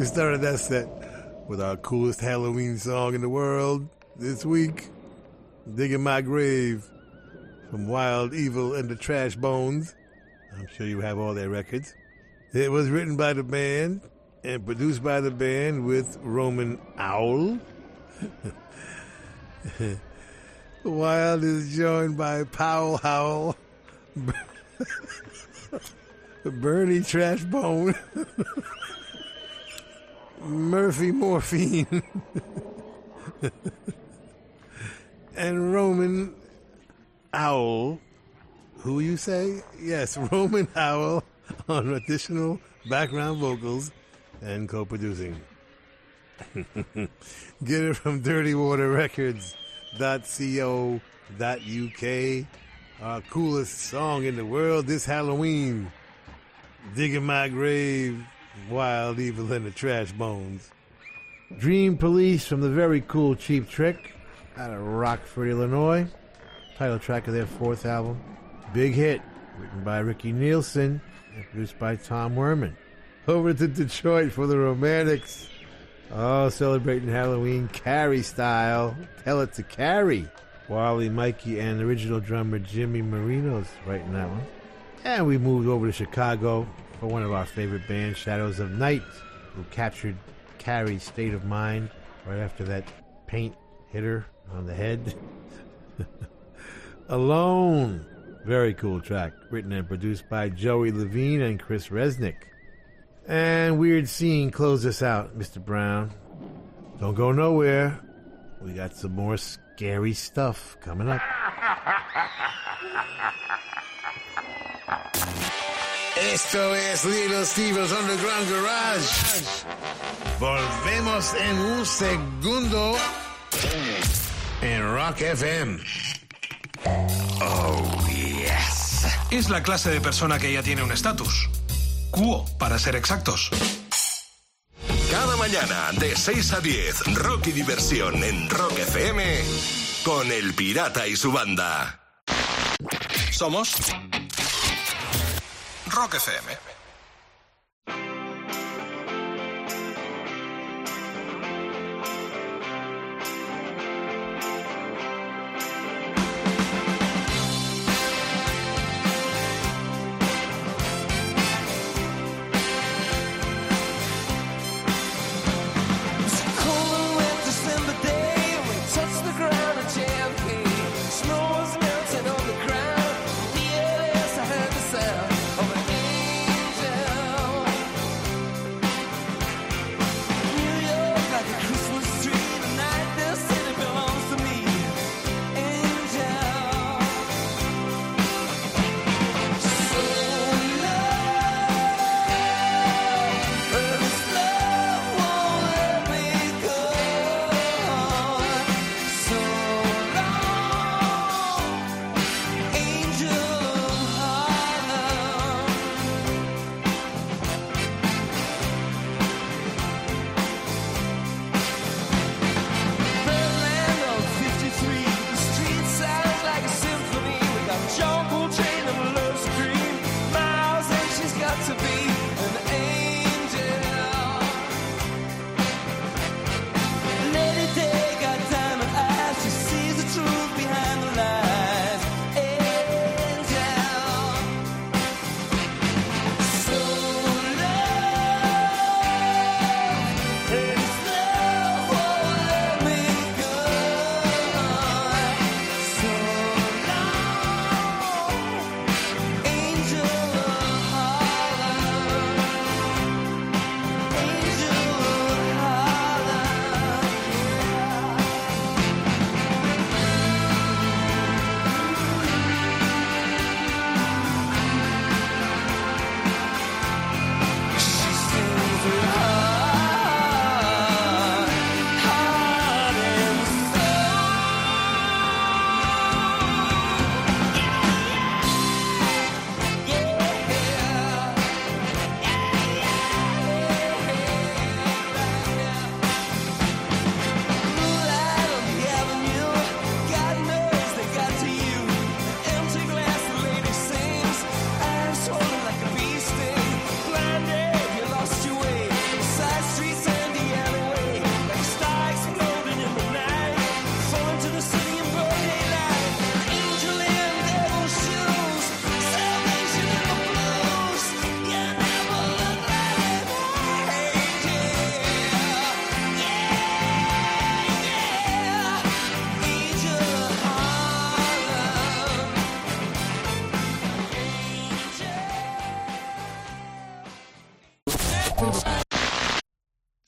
we started that set with our coolest Halloween song in the world this week, Digging My Grave from Wild Evel and the Trash Bones. I'm sure you have all their records. It was written by the band and produced by the band with Roman Owl. Wild is joined by Powell Howell, Bernie Trashbone. Murphy Morphine and Roman Owl. Who you say? Yes, Roman Owl on additional background vocals and co producing. Get it from dirtywaterrecords.co.uk. Our coolest song in the world this Halloween. Digging My Grave wild, evil, and the trash bones. Dream Police from the very cool Cheap Trick out of Rockford, Illinois. Title track of their fourth album. Big hit, written by Ricky Nielsen and produced by Tom Werman. Over to Detroit for the Romantics. Oh, celebrating Halloween Carrie style. Tell it to Carrie. Wally, Mikey, and original drummer Jimmy Marinos writing that one. And we moved over to Chicago for one of our favorite bands, Shadows of Knight, who captured Carrie's state of mind right after that paint hit her on the head. Alone. Very cool track, written and produced by Joey Levine and Chris Resnick. And Weird Scene close us out, Mr. Brown. Don't go nowhere. We got some more scary stuff coming up. Esto es Little Steve's Underground Garage. Volvemos en un segundo en Rock FM. Oh, yes. Es la clase de persona que ya tiene un estatus. Cuo, para ser exactos. Cada mañana de 6 a 10, rock y diversión en Rock FM con El Pirata y su banda. Somos Rock FM.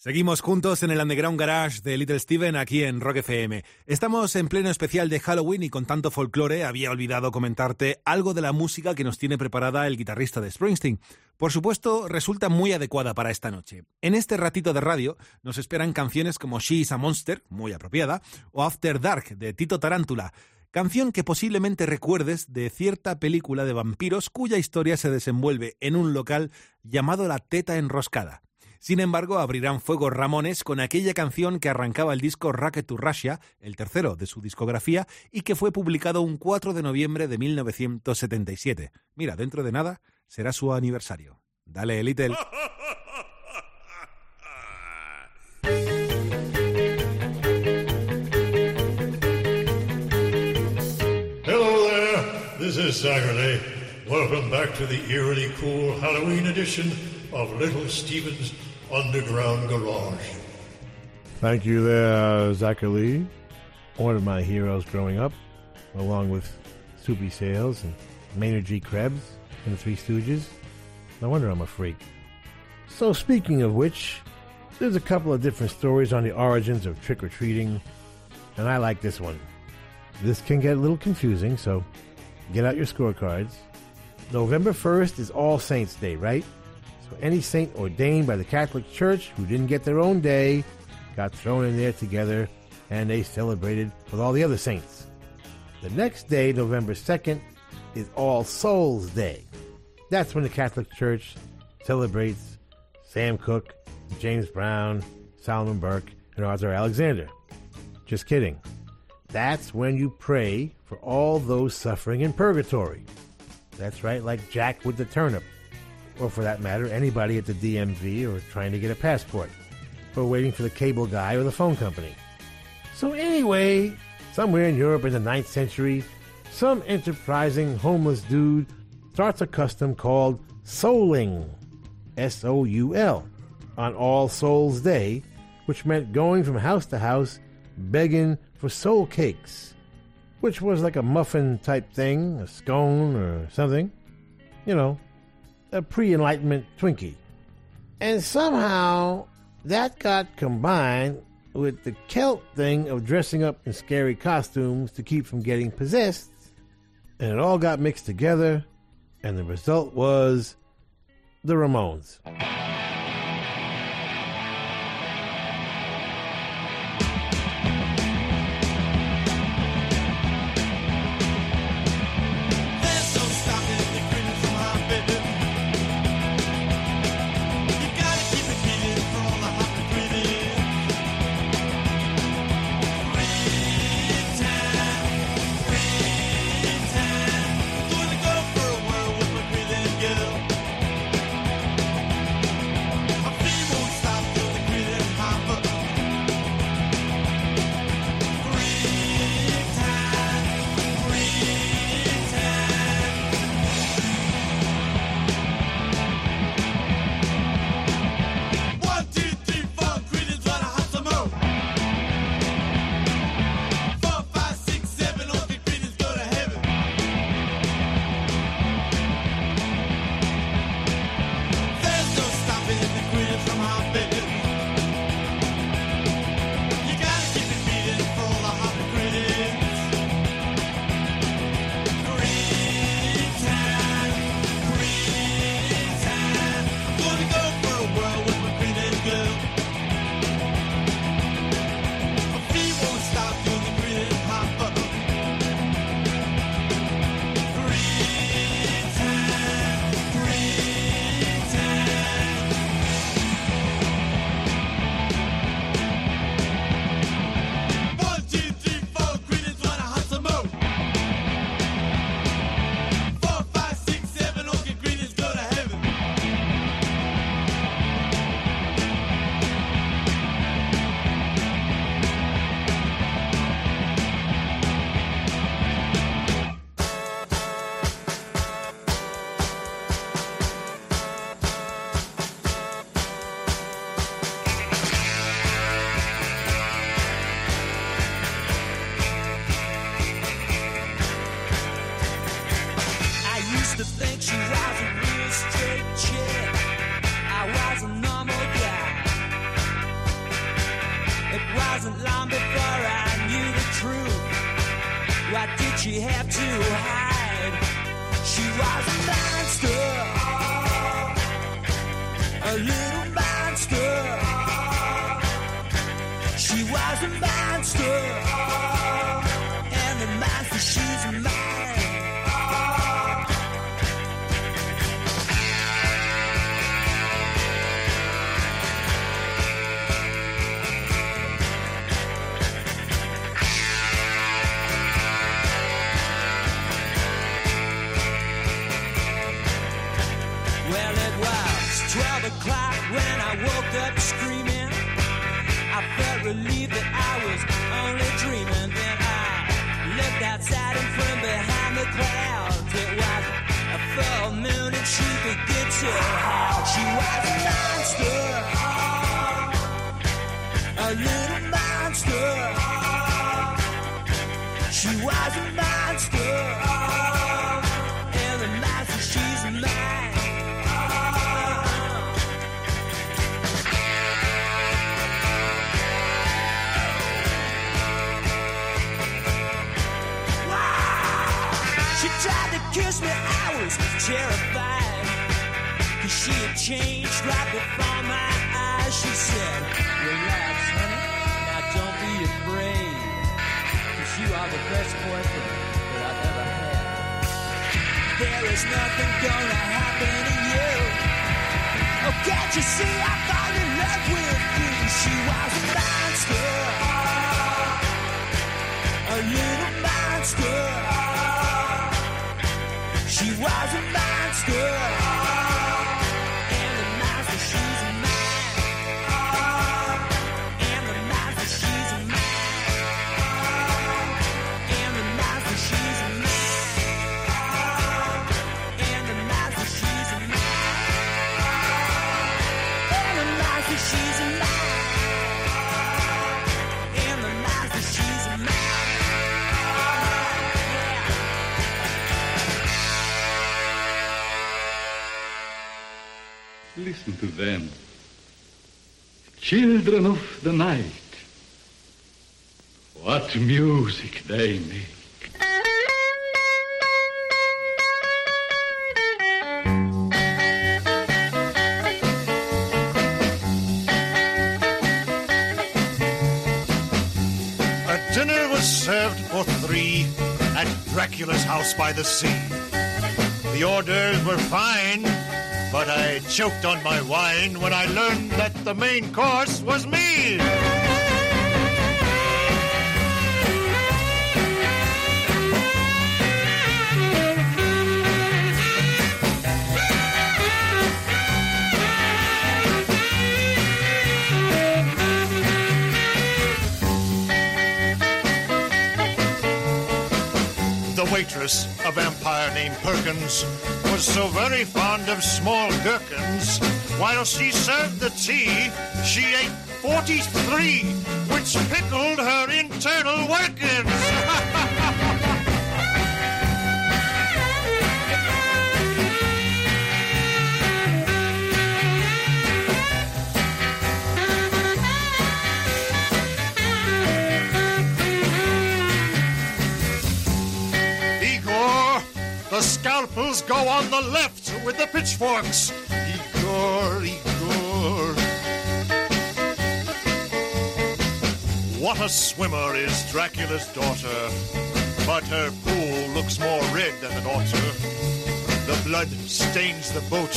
Seguimos juntos en el Underground Garage de Little Steven aquí en Rock FM. Estamos en pleno especial de Halloween y con tanto folclore había olvidado comentarte algo de la música que nos tiene preparada el guitarrista de Springsteen. Por supuesto, resulta muy adecuada para esta noche. En este ratito de radio nos esperan canciones como She is a Monster, muy apropiada, o After Dark de Tito Tarántula, canción que posiblemente recuerdes de cierta película de vampiros cuya historia se desenvuelve en un local llamado La Teta Enroscada. Sin embargo, abrirán fuego Ramones con aquella canción que arrancaba el disco Racket to Russia, el tercero de su discografía, y que fue publicado un 4 de noviembre de 1977. Mira, dentro de nada será su aniversario. Dale, there, this is Saturday. Welcome back to the eerily cool Halloween edition of Little Steven's Underground Garage. Thank you there, Zacherle, One of my heroes growing up, along with Soupy Sales and Maynard G. Krebs and the Three Stooges. No wonder I'm a freak. So, speaking of which, there's a couple of different stories on the origins of trick or treating, and I like this one. This can get a little confusing, so get out your scorecards. November 1st is All Saints' Day, right? So any saint ordained by the Catholic Church who didn't get their own day got thrown in there together and they celebrated with all the other saints. The next day, November 2nd, is All Souls' Day. That's when the Catholic Church celebrates Sam Cooke, James Brown, Solomon Burke, and Arthur Alexander. Just kidding. That's when you pray for all those suffering in purgatory. That's right, like Jack with the turnip. Or for that matter, anybody at the DMV or trying to get a passport. Or waiting for the cable guy or the phone company. So, anyway, somewhere in Europe in the 9th century, some enterprising homeless dude starts a custom called souling, S O U L, on All Souls Day, which meant going from house to house begging for soul cakes, which was like a muffin type thing, a scone or something. You know, a pre Enlightenment Twinkie. And somehow that got combined with the Celt thing of dressing up in scary costumes to keep from getting possessed, and it all got mixed together, and the result was the Ramones. To them. Children of the night. What music they make. A dinner was served for three at Dracula's house by the sea. The orders were fine, but I choked on my wine when I learned that the main course was me. Waitress, a vampire named Perkins, was so very fond of small gherkins. While she served the tea, she ate 43, which pickled her internal workings. The scalpels go on the left with the pitchforks. Igor, Igor. What a swimmer is Dracula's daughter, but her pool looks more red than ought to. The blood stains the boat,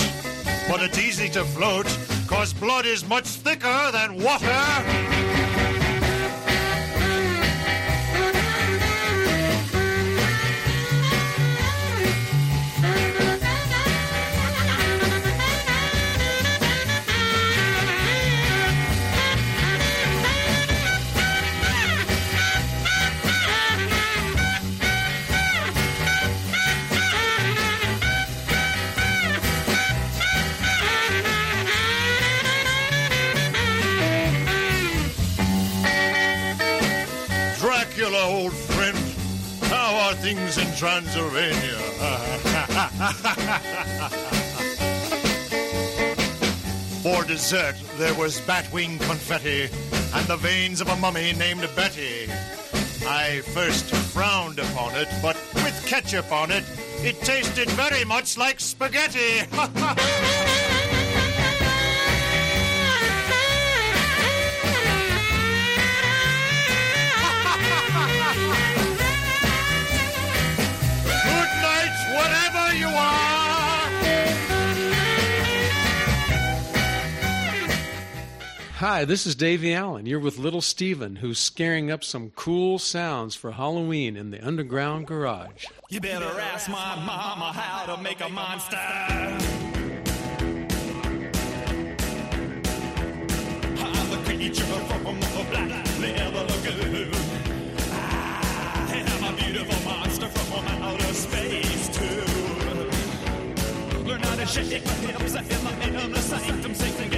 but it's easy to float, cause blood is much thicker than water. things in Transylvania. For dessert, there was batwing confetti and the veins of a mummy named Betty. I first frowned upon it, but with ketchup on it, it tasted very much like spaghetti. Hi, this is Davie Allan. You're with Little Steven, who's scaring up some cool sounds for Halloween in the underground garage. You better ask my mama how to make a monster. I'm the creature from the black leather lagoon. Ah, I am a beautiful monster from outer space, too. Learn how to shake my hips and my inner sanctum, sing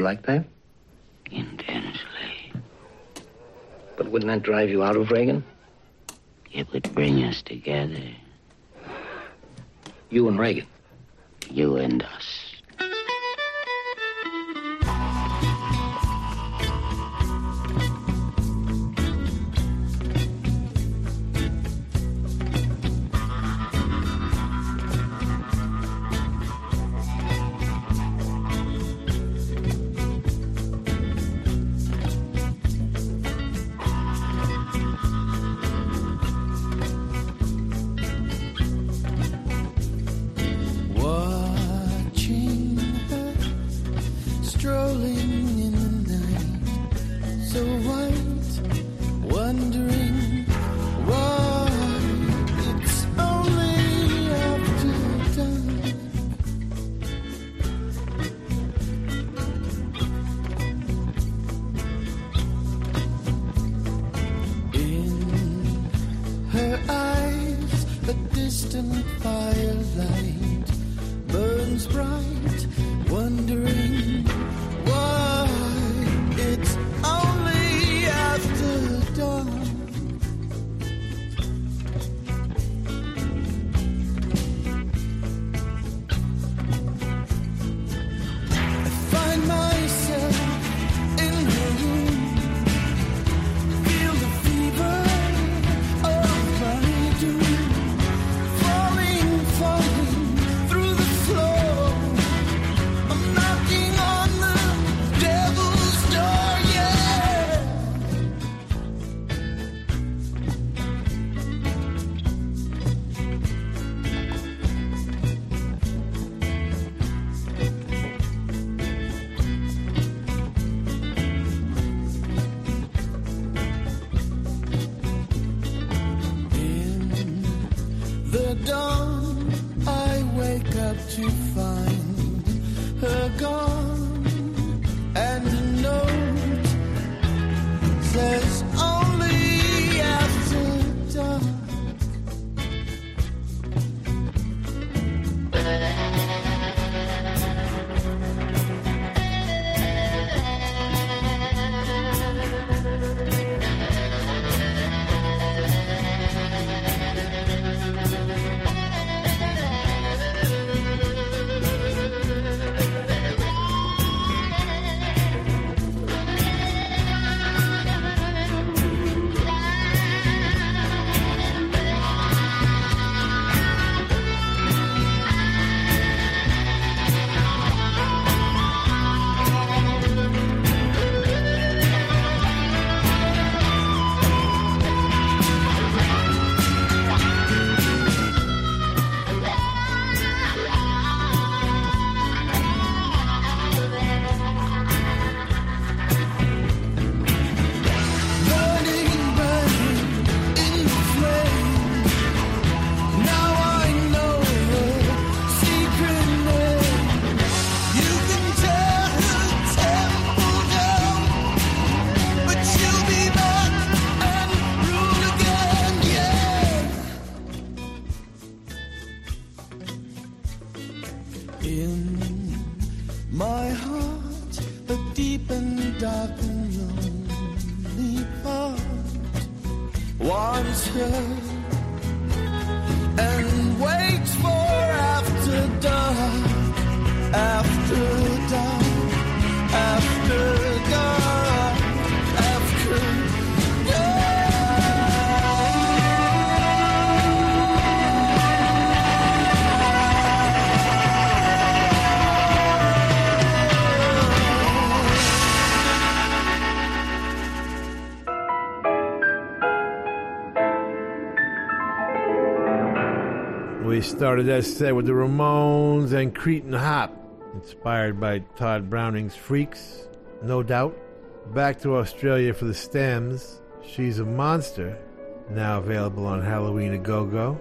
like that? Intensely. But wouldn't that drive you out of Reagan? It would bring us together. You and Reagan? distant firelight burns bright started that set with the Ramones and Cretin Hop, inspired by Tod Browning's Freaks, no doubt. Back to Australia for the stems. She's a monster, now available on Halloween a Go Go.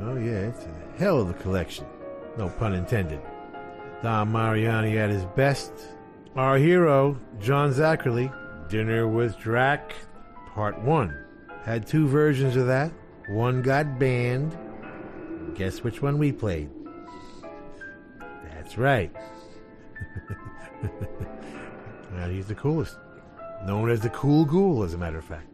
Oh, yeah, it's a hell of a collection. No pun intended. Dom Mariani at his best. Our hero, John Zacherle, Dinner with Drac, Part 1. Had two versions of that. One got banned. Guess which one we played? That's right. well, he's the coolest. Known as the Cool Ghoul, as a matter of fact.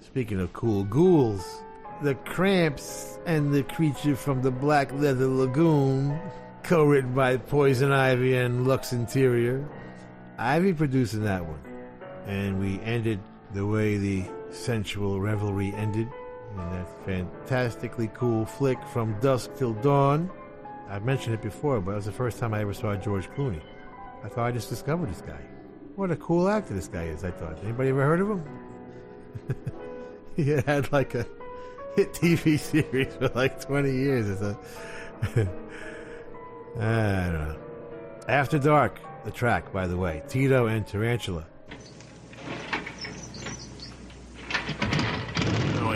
Speaking of cool ghouls, the Cramps and the creature from the Black Leather Lagoon, co written by Poison Ivy and Lux Interior. Ivy producing that one. And we ended the way the sensual revelry ended in that fantastically cool flick from dusk till dawn. I've mentioned it before, but it was the first time I ever saw George Clooney. I thought I just discovered this guy. What a cool actor this guy is, I thought. Anybody ever heard of him? he had like a hit TV series for like 20 years or so. I don't know. After Dark, the track, by the way. Tito and Tarantula. Now I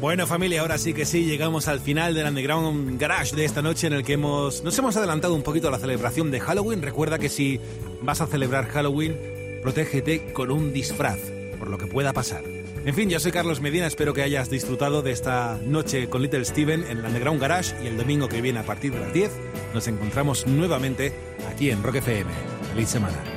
Bueno familia, ahora sí que sí, llegamos al final del Underground Garage de esta noche en el que hemos, nos hemos adelantado un poquito a la celebración de Halloween. Recuerda que si vas a celebrar Halloween, protégete con un disfraz, por lo que pueda pasar. En fin, yo soy Carlos Medina, espero que hayas disfrutado de esta noche con Little Steven en el Underground Garage y el domingo que viene a partir de las 10 nos encontramos nuevamente aquí en Rock FM. Feliz semana.